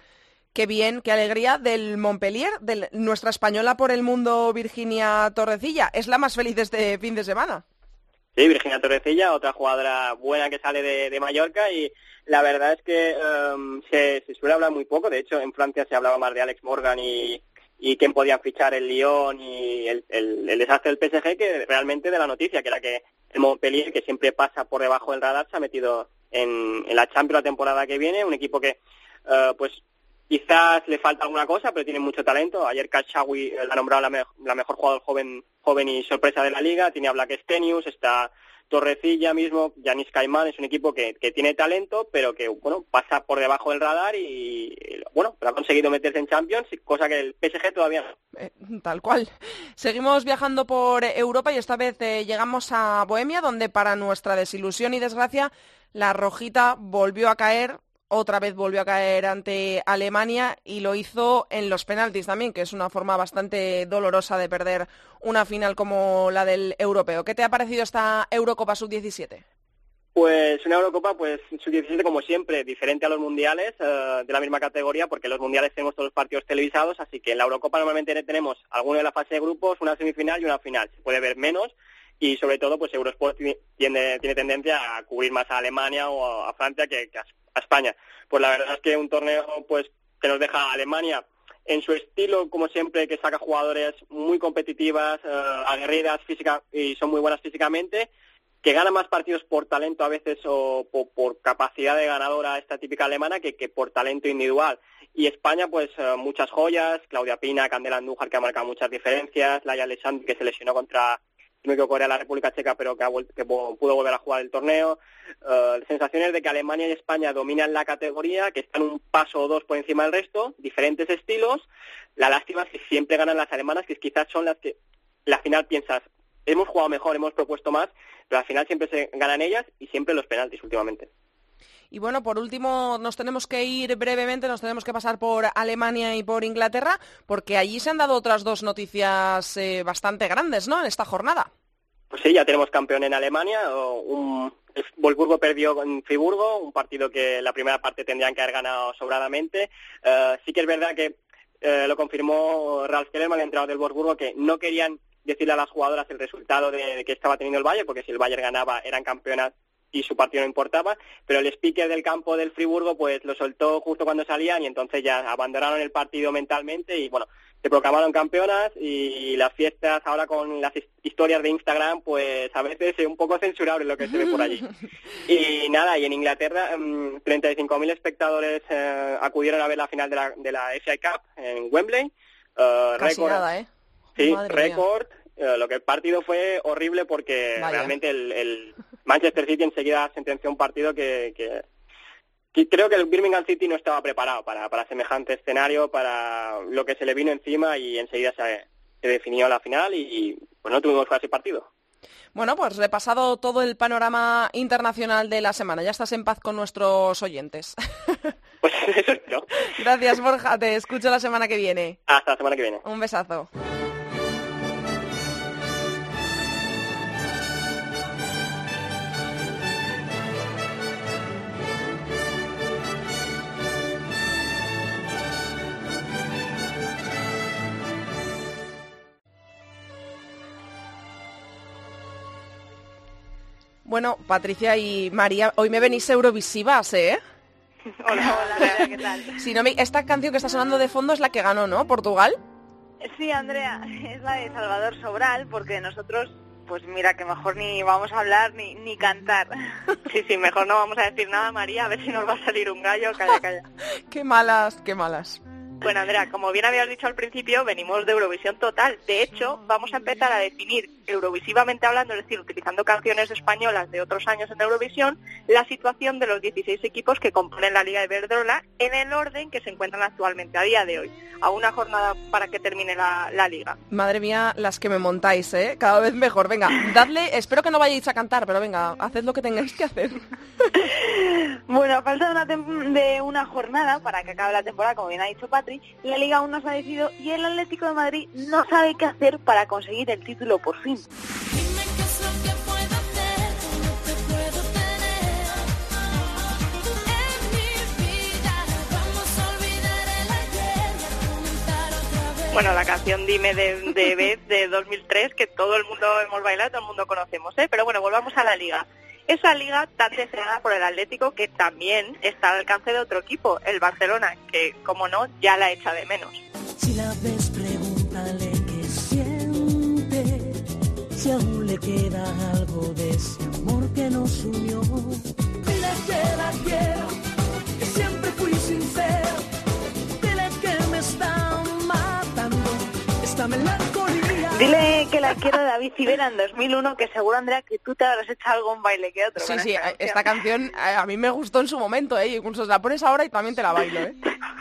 Qué bien, qué alegría del Montpellier, de nuestra española por el mundo Virginia Torrecilla. Es la más feliz de este fin de semana. Sí, Virginia Torrecilla, otra jugadora buena que sale de, Mallorca y la verdad es que em, se, suele hablar muy poco. De hecho, en Francia se hablaba más de Alex Morgan y, y quién podían fichar el Lyon y el, desastre del PSG que realmente de la noticia, que era que el Montpellier, que siempre pasa por debajo del radar, se ha metido en, la Champions la temporada que viene, un equipo que eh, pues Quizás le falta alguna cosa, pero tiene mucho talento. Ayer Kachawi eh, la ha nombrado la, mejor jugador joven, joven y sorpresa de la liga. Tiene a Black Stenius, está Torrecilla mismo, Yanis Caimán es un equipo que, que, tiene talento, pero que bueno pasa por debajo del radar y, bueno, pero ha conseguido meterse en Champions, cosa que el PSG todavía no. Eh, tal cual. Seguimos viajando por Europa y esta vez eh, llegamos a Bohemia, donde para nuestra desilusión y desgracia la rojita volvió a caer otra vez volvió a caer ante Alemania y lo hizo en los penaltis también, que es una forma bastante dolorosa de perder una final como la del europeo. ¿Qué te ha parecido esta Eurocopa Sub-17? Pues una Eurocopa, pues sub-17 como siempre, diferente a los mundiales eh, de la misma categoría, porque los mundiales tenemos todos los partidos televisados, así que en la Eurocopa normalmente tenemos alguno de la fase de grupos, una semifinal y una final. Se puede ver menos y sobre todo, pues Eurosport tiene, tiene tendencia a cubrir más a Alemania o a Francia que, que a a España. Pues la verdad es que un torneo pues que nos deja a Alemania en su estilo, como siempre, que saca jugadores muy competitivas, uh, aguerridas física y son muy buenas físicamente, que gana más partidos por talento a veces o por, capacidad de ganadora esta típica alemana que, que por talento individual. Y España, pues eh, muchas joyas, Claudia Pina, Candela Andújar, que ha marcado muchas diferencias, Laia Alexandre, que se lesionó contra me que Corea la República Checa, pero que, pudo volver a jugar el torneo. Uh, sensaciones de que Alemania y España dominan la categoría, que están un paso o dos por encima del resto, diferentes estilos. La lástima es que siempre ganan las alemanas, que quizás son las que la final piensas, hemos jugado mejor, hemos propuesto más, pero al final siempre se ganan ellas y siempre los penaltis últimamente. Y bueno, por último, nos tenemos que ir brevemente, nos tenemos que pasar por Alemania y por Inglaterra, porque allí se han dado otras dos noticias eh, bastante grandes, ¿no?, en esta jornada. Pues sí, ya tenemos campeón en Alemania. Un, Wolfsburgo perdió con Friburgo, un partido que la primera parte tendrían que haber ganado sobradamente. Eh, sí que es verdad que eh, lo confirmó Ralf Kellerman, el entrenador del Wolfsburgo, que no querían decirle a las jugadoras el resultado de, que estaba teniendo el Bayern, porque si el Bayern ganaba eran campeonas y su partido no importaba, pero el speaker del campo del Friburgo pues lo soltó justo cuando salían y entonces ya abandonaron el partido mentalmente y bueno, se proclamaron campeonas y las fiestas ahora con las historias de Instagram pues a veces es un poco censurable lo que se ve por allí. Y nada, y en Inglaterra 35.000 mm, espectadores eh, acudieron a ver la final de la, de la FA Cup en Wembley. Uh, récord, ¿eh? Sí, récord. Eh, lo que el partido fue horrible porque realmente el Manchester City enseguida sentenció un partido que, creo que el Birmingham City no estaba preparado para, para semejante escenario, para lo que se le vino encima y enseguida se, definió la final y, pues no tuvimos ese partido. Bueno, pues repasado todo el panorama internacional de la semana. Ya estás en paz con nuestros oyentes. Pues eso yo. Gracias, Borja. Te escucho la semana que viene. Hasta la semana que viene. Un besazo. Bueno, Patricia y María, hoy me venís eurovisivas, ¿eh? Hola, hola, ¿qué tal? Si no esta canción que está sonando de fondo es la que ganó, ¿no? ¿Portugal? Sí, Andrea, es la de Salvador Sobral, porque nosotros, pues mira, que mejor ni vamos a hablar ni, ni cantar. Sí, sí, mejor no vamos a decir nada, María, a ver si nos va a salir un gallo, calla, calla. qué malas, qué malas. Bueno, Andrea, como bien habías dicho al principio, venimos de Eurovisión total. De hecho, vamos a empezar a definir eurovisivamente hablando, es decir, utilizando canciones españolas de otros años en Eurovisión, la situación de los 16 equipos que componen la Liga de Verdrola en el orden que se encuentran actualmente a día de hoy, a una jornada para que termine la, liga. Madre mía, las que me montáis, ¿eh? Cada vez mejor. Venga, dadle, espero que no vayáis a cantar, pero venga, haced lo que tengáis que hacer. bueno, a falta de una, de una jornada para que acabe la temporada, como bien ha dicho Patrick, la Liga aún no se ha decidido y el Atlético de Madrid no sabe qué hacer para conseguir el título por fin. Bueno, la canción Dime de, de Beth de 2003, que todo el mundo hemos bailado, todo el mundo conocemos, ¿eh? Pero bueno, volvamos a la liga. Esa liga tan deseada por el Atlético que también está al alcance de otro equipo, el Barcelona, que como no, ya la echa de menos. Si la ves, pregúntale qué siente, si aún le queda algo de ese amor que nos unió. Dile que la quiero, que siempre fui sincero, dile que me está matando esta melancolía. Dile que la quiero de David Civera en 2001, que seguro, Andrea, que tú te habrás hecho algún baile que otro. Sí, sí, esta canción a mí me gustó en su momento, ¿eh? Incluso la pones ahora y también te la bailo, ¿eh?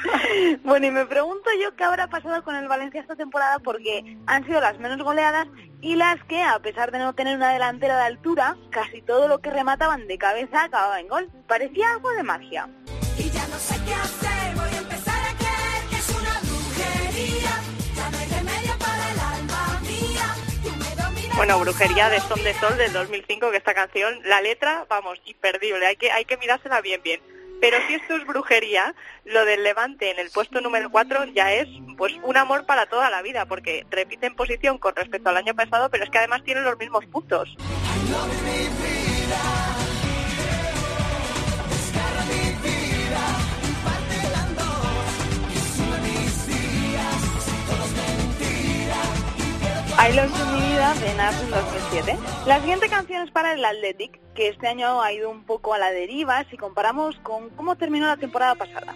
bueno, y me pregunto yo qué habrá pasado con el Valencia esta temporada porque han sido las menos goleadas y las que, a pesar de no tener una delantera de altura, casi todo lo que remataban de cabeza acababa en gol. Parecía algo de magia. Y ya no sé qué hacer, voy a empezar a creer que es una brujería. Ya no hay remedio para el alma mía. Bueno, Brujería de Son de Sol del 2005, que esta canción, la letra, vamos, imperdible, hay que, hay que mirársela bien, bien. Pero si esto es brujería, lo del Levante en el puesto número 4 ya es pues un amor para toda la vida, porque repite en posición con respecto al año pasado, pero es que además tiene los mismos puntos. I Love You Mi Vida de Nas en 2007. La siguiente canción es para el Athletic, que este año ha ido un poco a la deriva si comparamos con cómo terminó la temporada pasada.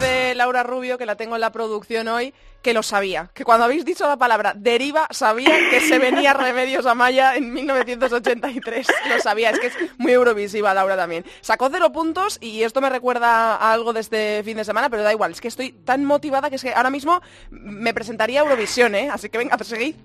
Dice Laura Rubio, que la tengo en la producción hoy, que lo sabía. Que cuando habéis dicho la palabra deriva, sabía que se venía Remedios Amaya en 1983. Lo sabía, es que es muy eurovisiva Laura también. Sacó cero puntos y esto me recuerda a algo de este fin de semana, pero da igual, es que estoy tan motivada que es que ahora mismo me presentaría Eurovisión, ¿eh? Así que venga, seguid.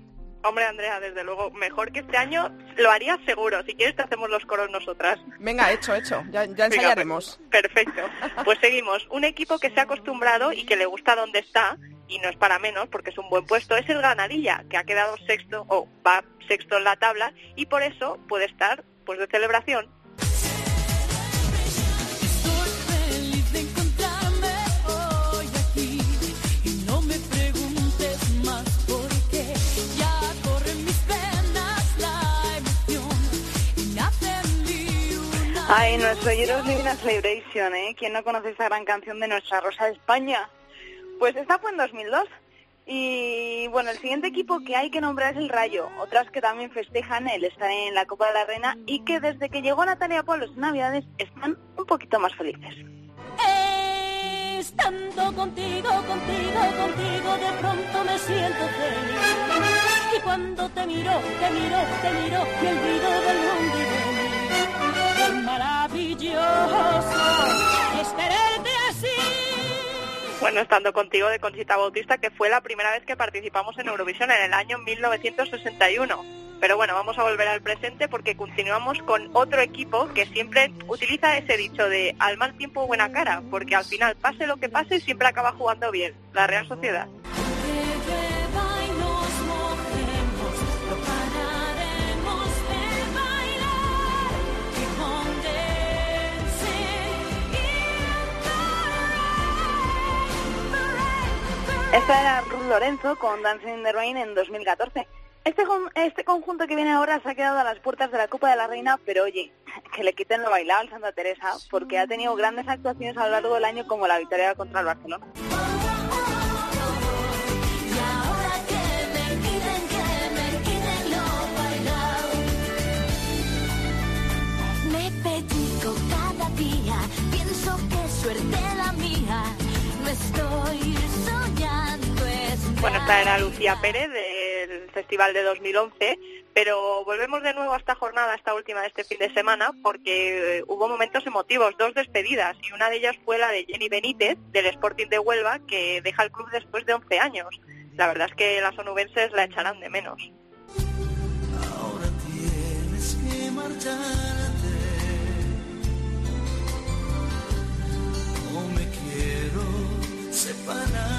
Hombre, Andrea, desde luego, mejor que este año lo haría seguro. Si quieres te hacemos los coros nosotras. Venga, hecho, hecho. Ya, ensayaremos. perfecto. Pues seguimos. Un equipo que se ha acostumbrado y que le gusta donde está, y no es para menos porque es un buen puesto, es el Granadilla, que ha quedado sexto o va sexto en la tabla y por eso puede estar pues de celebración. Ay, nuestro Heroes Living a Celebration, ¿eh? ¿Quién no conoce esa gran canción de nuestra Rosa de España? Pues esta fue en 2002. Y bueno, el siguiente equipo que hay que nombrar es el Rayo, otras que también festejan el estar en la Copa de la Reina y que desde que llegó Natalia Polos en Navidades están un poquito más felices. Estando contigo, contigo, contigo, de pronto me siento feliz. Y cuando te miro, te miro, te miro, y olvido del mundo. Bueno, estando contigo de Conchita Bautista, que fue la primera vez que participamos en Eurovisión en el año 1961. Pero bueno, vamos a volver al presente porque continuamos con otro equipo que siempre utiliza ese dicho de al mal tiempo buena cara, porque al final, pase lo que pase, siempre acaba jugando bien, la Real Sociedad. Esta era Ruth Lorenzo con Dancing in the Rain en 2014. Este, este conjunto que viene ahora se ha quedado a las puertas de la Copa de la Reina, pero oye, que le quiten lo bailado al Santa Teresa, porque ha tenido grandes actuaciones a lo largo del año como la victoria contra el Barcelona. estoy bueno, esta era Lucía Pérez del Festival de 2011, pero volvemos de nuevo a esta jornada, esta última de este fin de semana, porque eh, hubo momentos emotivos, dos despedidas, y una de ellas fue la de Jenny Benítez, del Sporting de Huelva, que deja el club después de 11 años. La verdad es que las onubenses la echarán de menos. Ahora tienes que marcharte. No me quiero separar.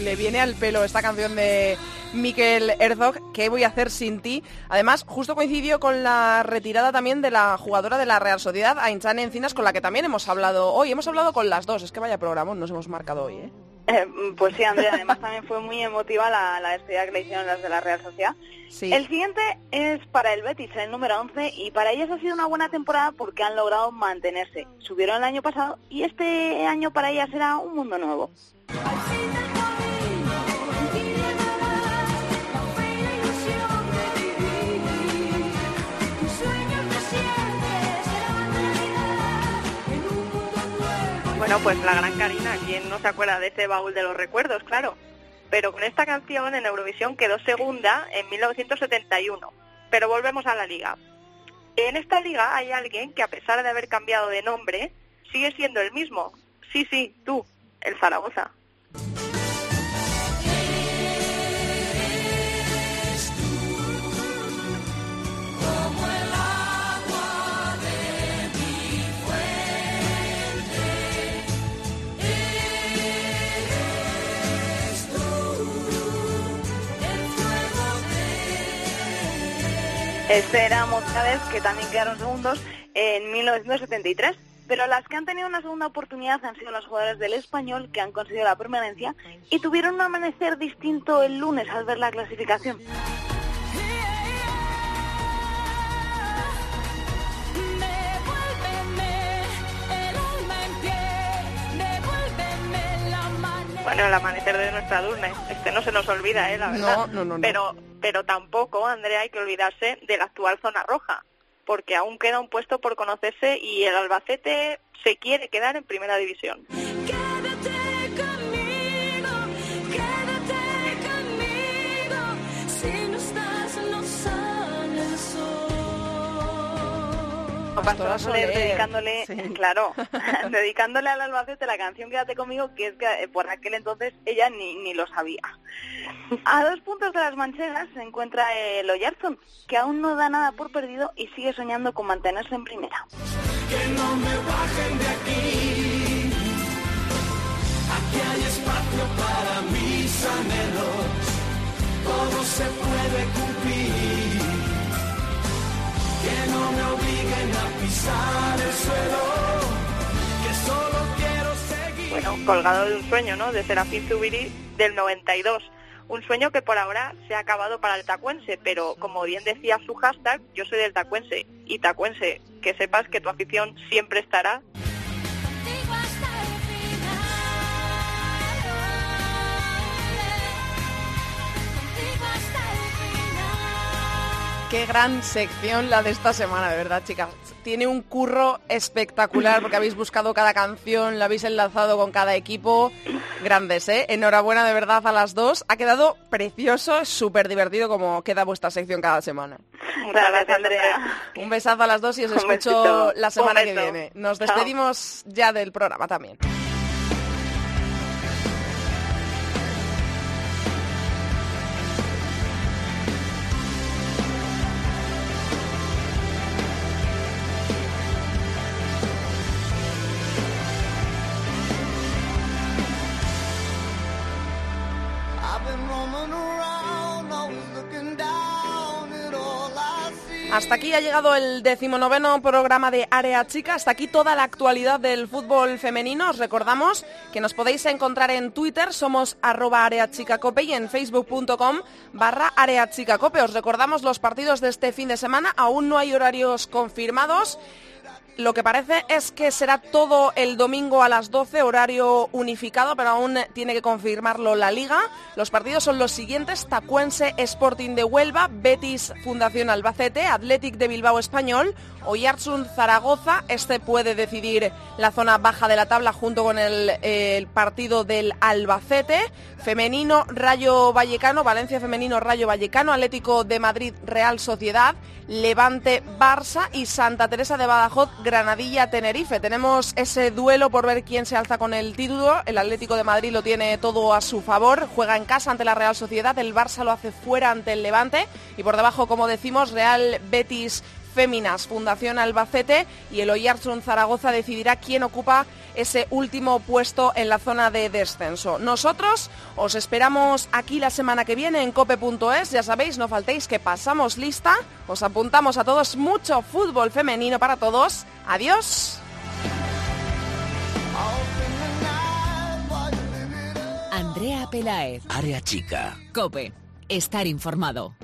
Le viene al pelo esta canción de Mikel Herzog, ¿Qué voy a hacer sin ti? Además, justo coincidió con la retirada también de la jugadora de la Real Sociedad, Ainchane Encinas, con la que también hemos hablado hoy. Hemos hablado con las dos, es que vaya programa nos hemos marcado hoy, ¿eh? eh pues sí, Andrea, además también fue muy emotiva la, la despedida que le hicieron las de la Real Sociedad. El siguiente es para el Betis, el número 11, y para ellas ha sido una buena temporada porque han logrado mantenerse. Subieron el año pasado y este año para ellas será un mundo nuevo. Bueno, pues la gran Karina, ¿quién no se acuerda de ese baúl de los recuerdos? Claro. Pero con esta canción en Eurovisión quedó segunda en 1971. Pero volvemos a la liga. En esta liga hay alguien que a pesar de haber cambiado de nombre, sigue siendo el mismo. Sí, sí, tú, el Zaragoza. Este era Moscades, que también quedaron segundos en 1973. Pero las que han tenido una segunda oportunidad han sido los jugadores del español que han conseguido la permanencia y tuvieron un amanecer distinto el lunes al ver la clasificación. Bueno, el amanecer de nuestra Durne, este no se nos olvida, ¿eh? la verdad. No, no, no, no. Pero, pero tampoco, Andrea, hay que olvidarse de la actual zona roja, porque aún queda un puesto por conocerse y el Albacete se quiere quedar en primera división. Pastora Soler, Soler. dedicándole, Sí. claro, dedicándole al Albacete la canción Quédate conmigo, que es que eh, por aquel entonces ella ni, ni lo sabía. A dos puntos de las manchegas se encuentra el Oyarzún, que aún no da nada por perdido y sigue soñando con mantenerse en primera. que no me bajen de aquí. Aquí hay espacio para mis anhelos, todo se puede cumplir. Que no me obliguen a pisar el suelo, que solo quiero seguir. Bueno, colgado de un sueño, ¿no? De Serafín Zubiri del 92. Un sueño que por ahora se ha acabado para el tacuense, pero como bien decía su hashtag, yo soy del tacuense. Y tacuense, que sepas que tu afición siempre estará Qué gran sección la de esta semana, de verdad, chicas. Tiene un curro espectacular porque habéis buscado cada canción, la habéis enlazado con cada equipo. Grandes, ¿eh? Enhorabuena de verdad a las dos. Ha quedado precioso, súper divertido como queda vuestra sección cada semana. Gracias, Andrea. Un besazo a las dos y os escucho la semana que viene. Nos despedimos ya del programa también. Hasta aquí ha llegado el decimonoveno programa de Área Chica. Hasta aquí toda la actualidad del fútbol femenino. Os recordamos que nos podéis encontrar en Twitter, somos arroba areachicacope y en facebook.com barra areachicacope. Os recordamos los partidos de este fin de semana. Aún no hay horarios confirmados. Lo que parece es que será todo el domingo a las 12, horario unificado, pero aún tiene que confirmarlo la liga. Los partidos son los siguientes, Tacuense Sporting de Huelva, Betis Fundación Albacete, Athletic de Bilbao Español, Oyarzún Zaragoza. Este puede decidir la zona baja de la tabla junto con el, el partido del Albacete. Femenino Rayo Vallecano, Valencia Femenino Rayo Vallecano, Atlético de Madrid Real Sociedad, Levante Barça y Santa Teresa de Badajoz Granadilla Tenerife. Tenemos ese duelo por ver quién se alza con el título. El Atlético de Madrid lo tiene todo a su favor. Juega en casa ante la Real Sociedad. El Barça lo hace fuera ante el Levante. Y por debajo, como decimos, Real Betis Féminas, Fundación Albacete y el Oyarzún Zaragoza decidirá quién ocupa ese último puesto en la zona de descenso. Nosotros os esperamos aquí la semana que viene en cope.es. Ya sabéis, no faltéis que pasamos lista. Os apuntamos a todos mucho fútbol femenino para todos. Adiós. Andrea Pelaez. Área chica. Cope. Estar informado.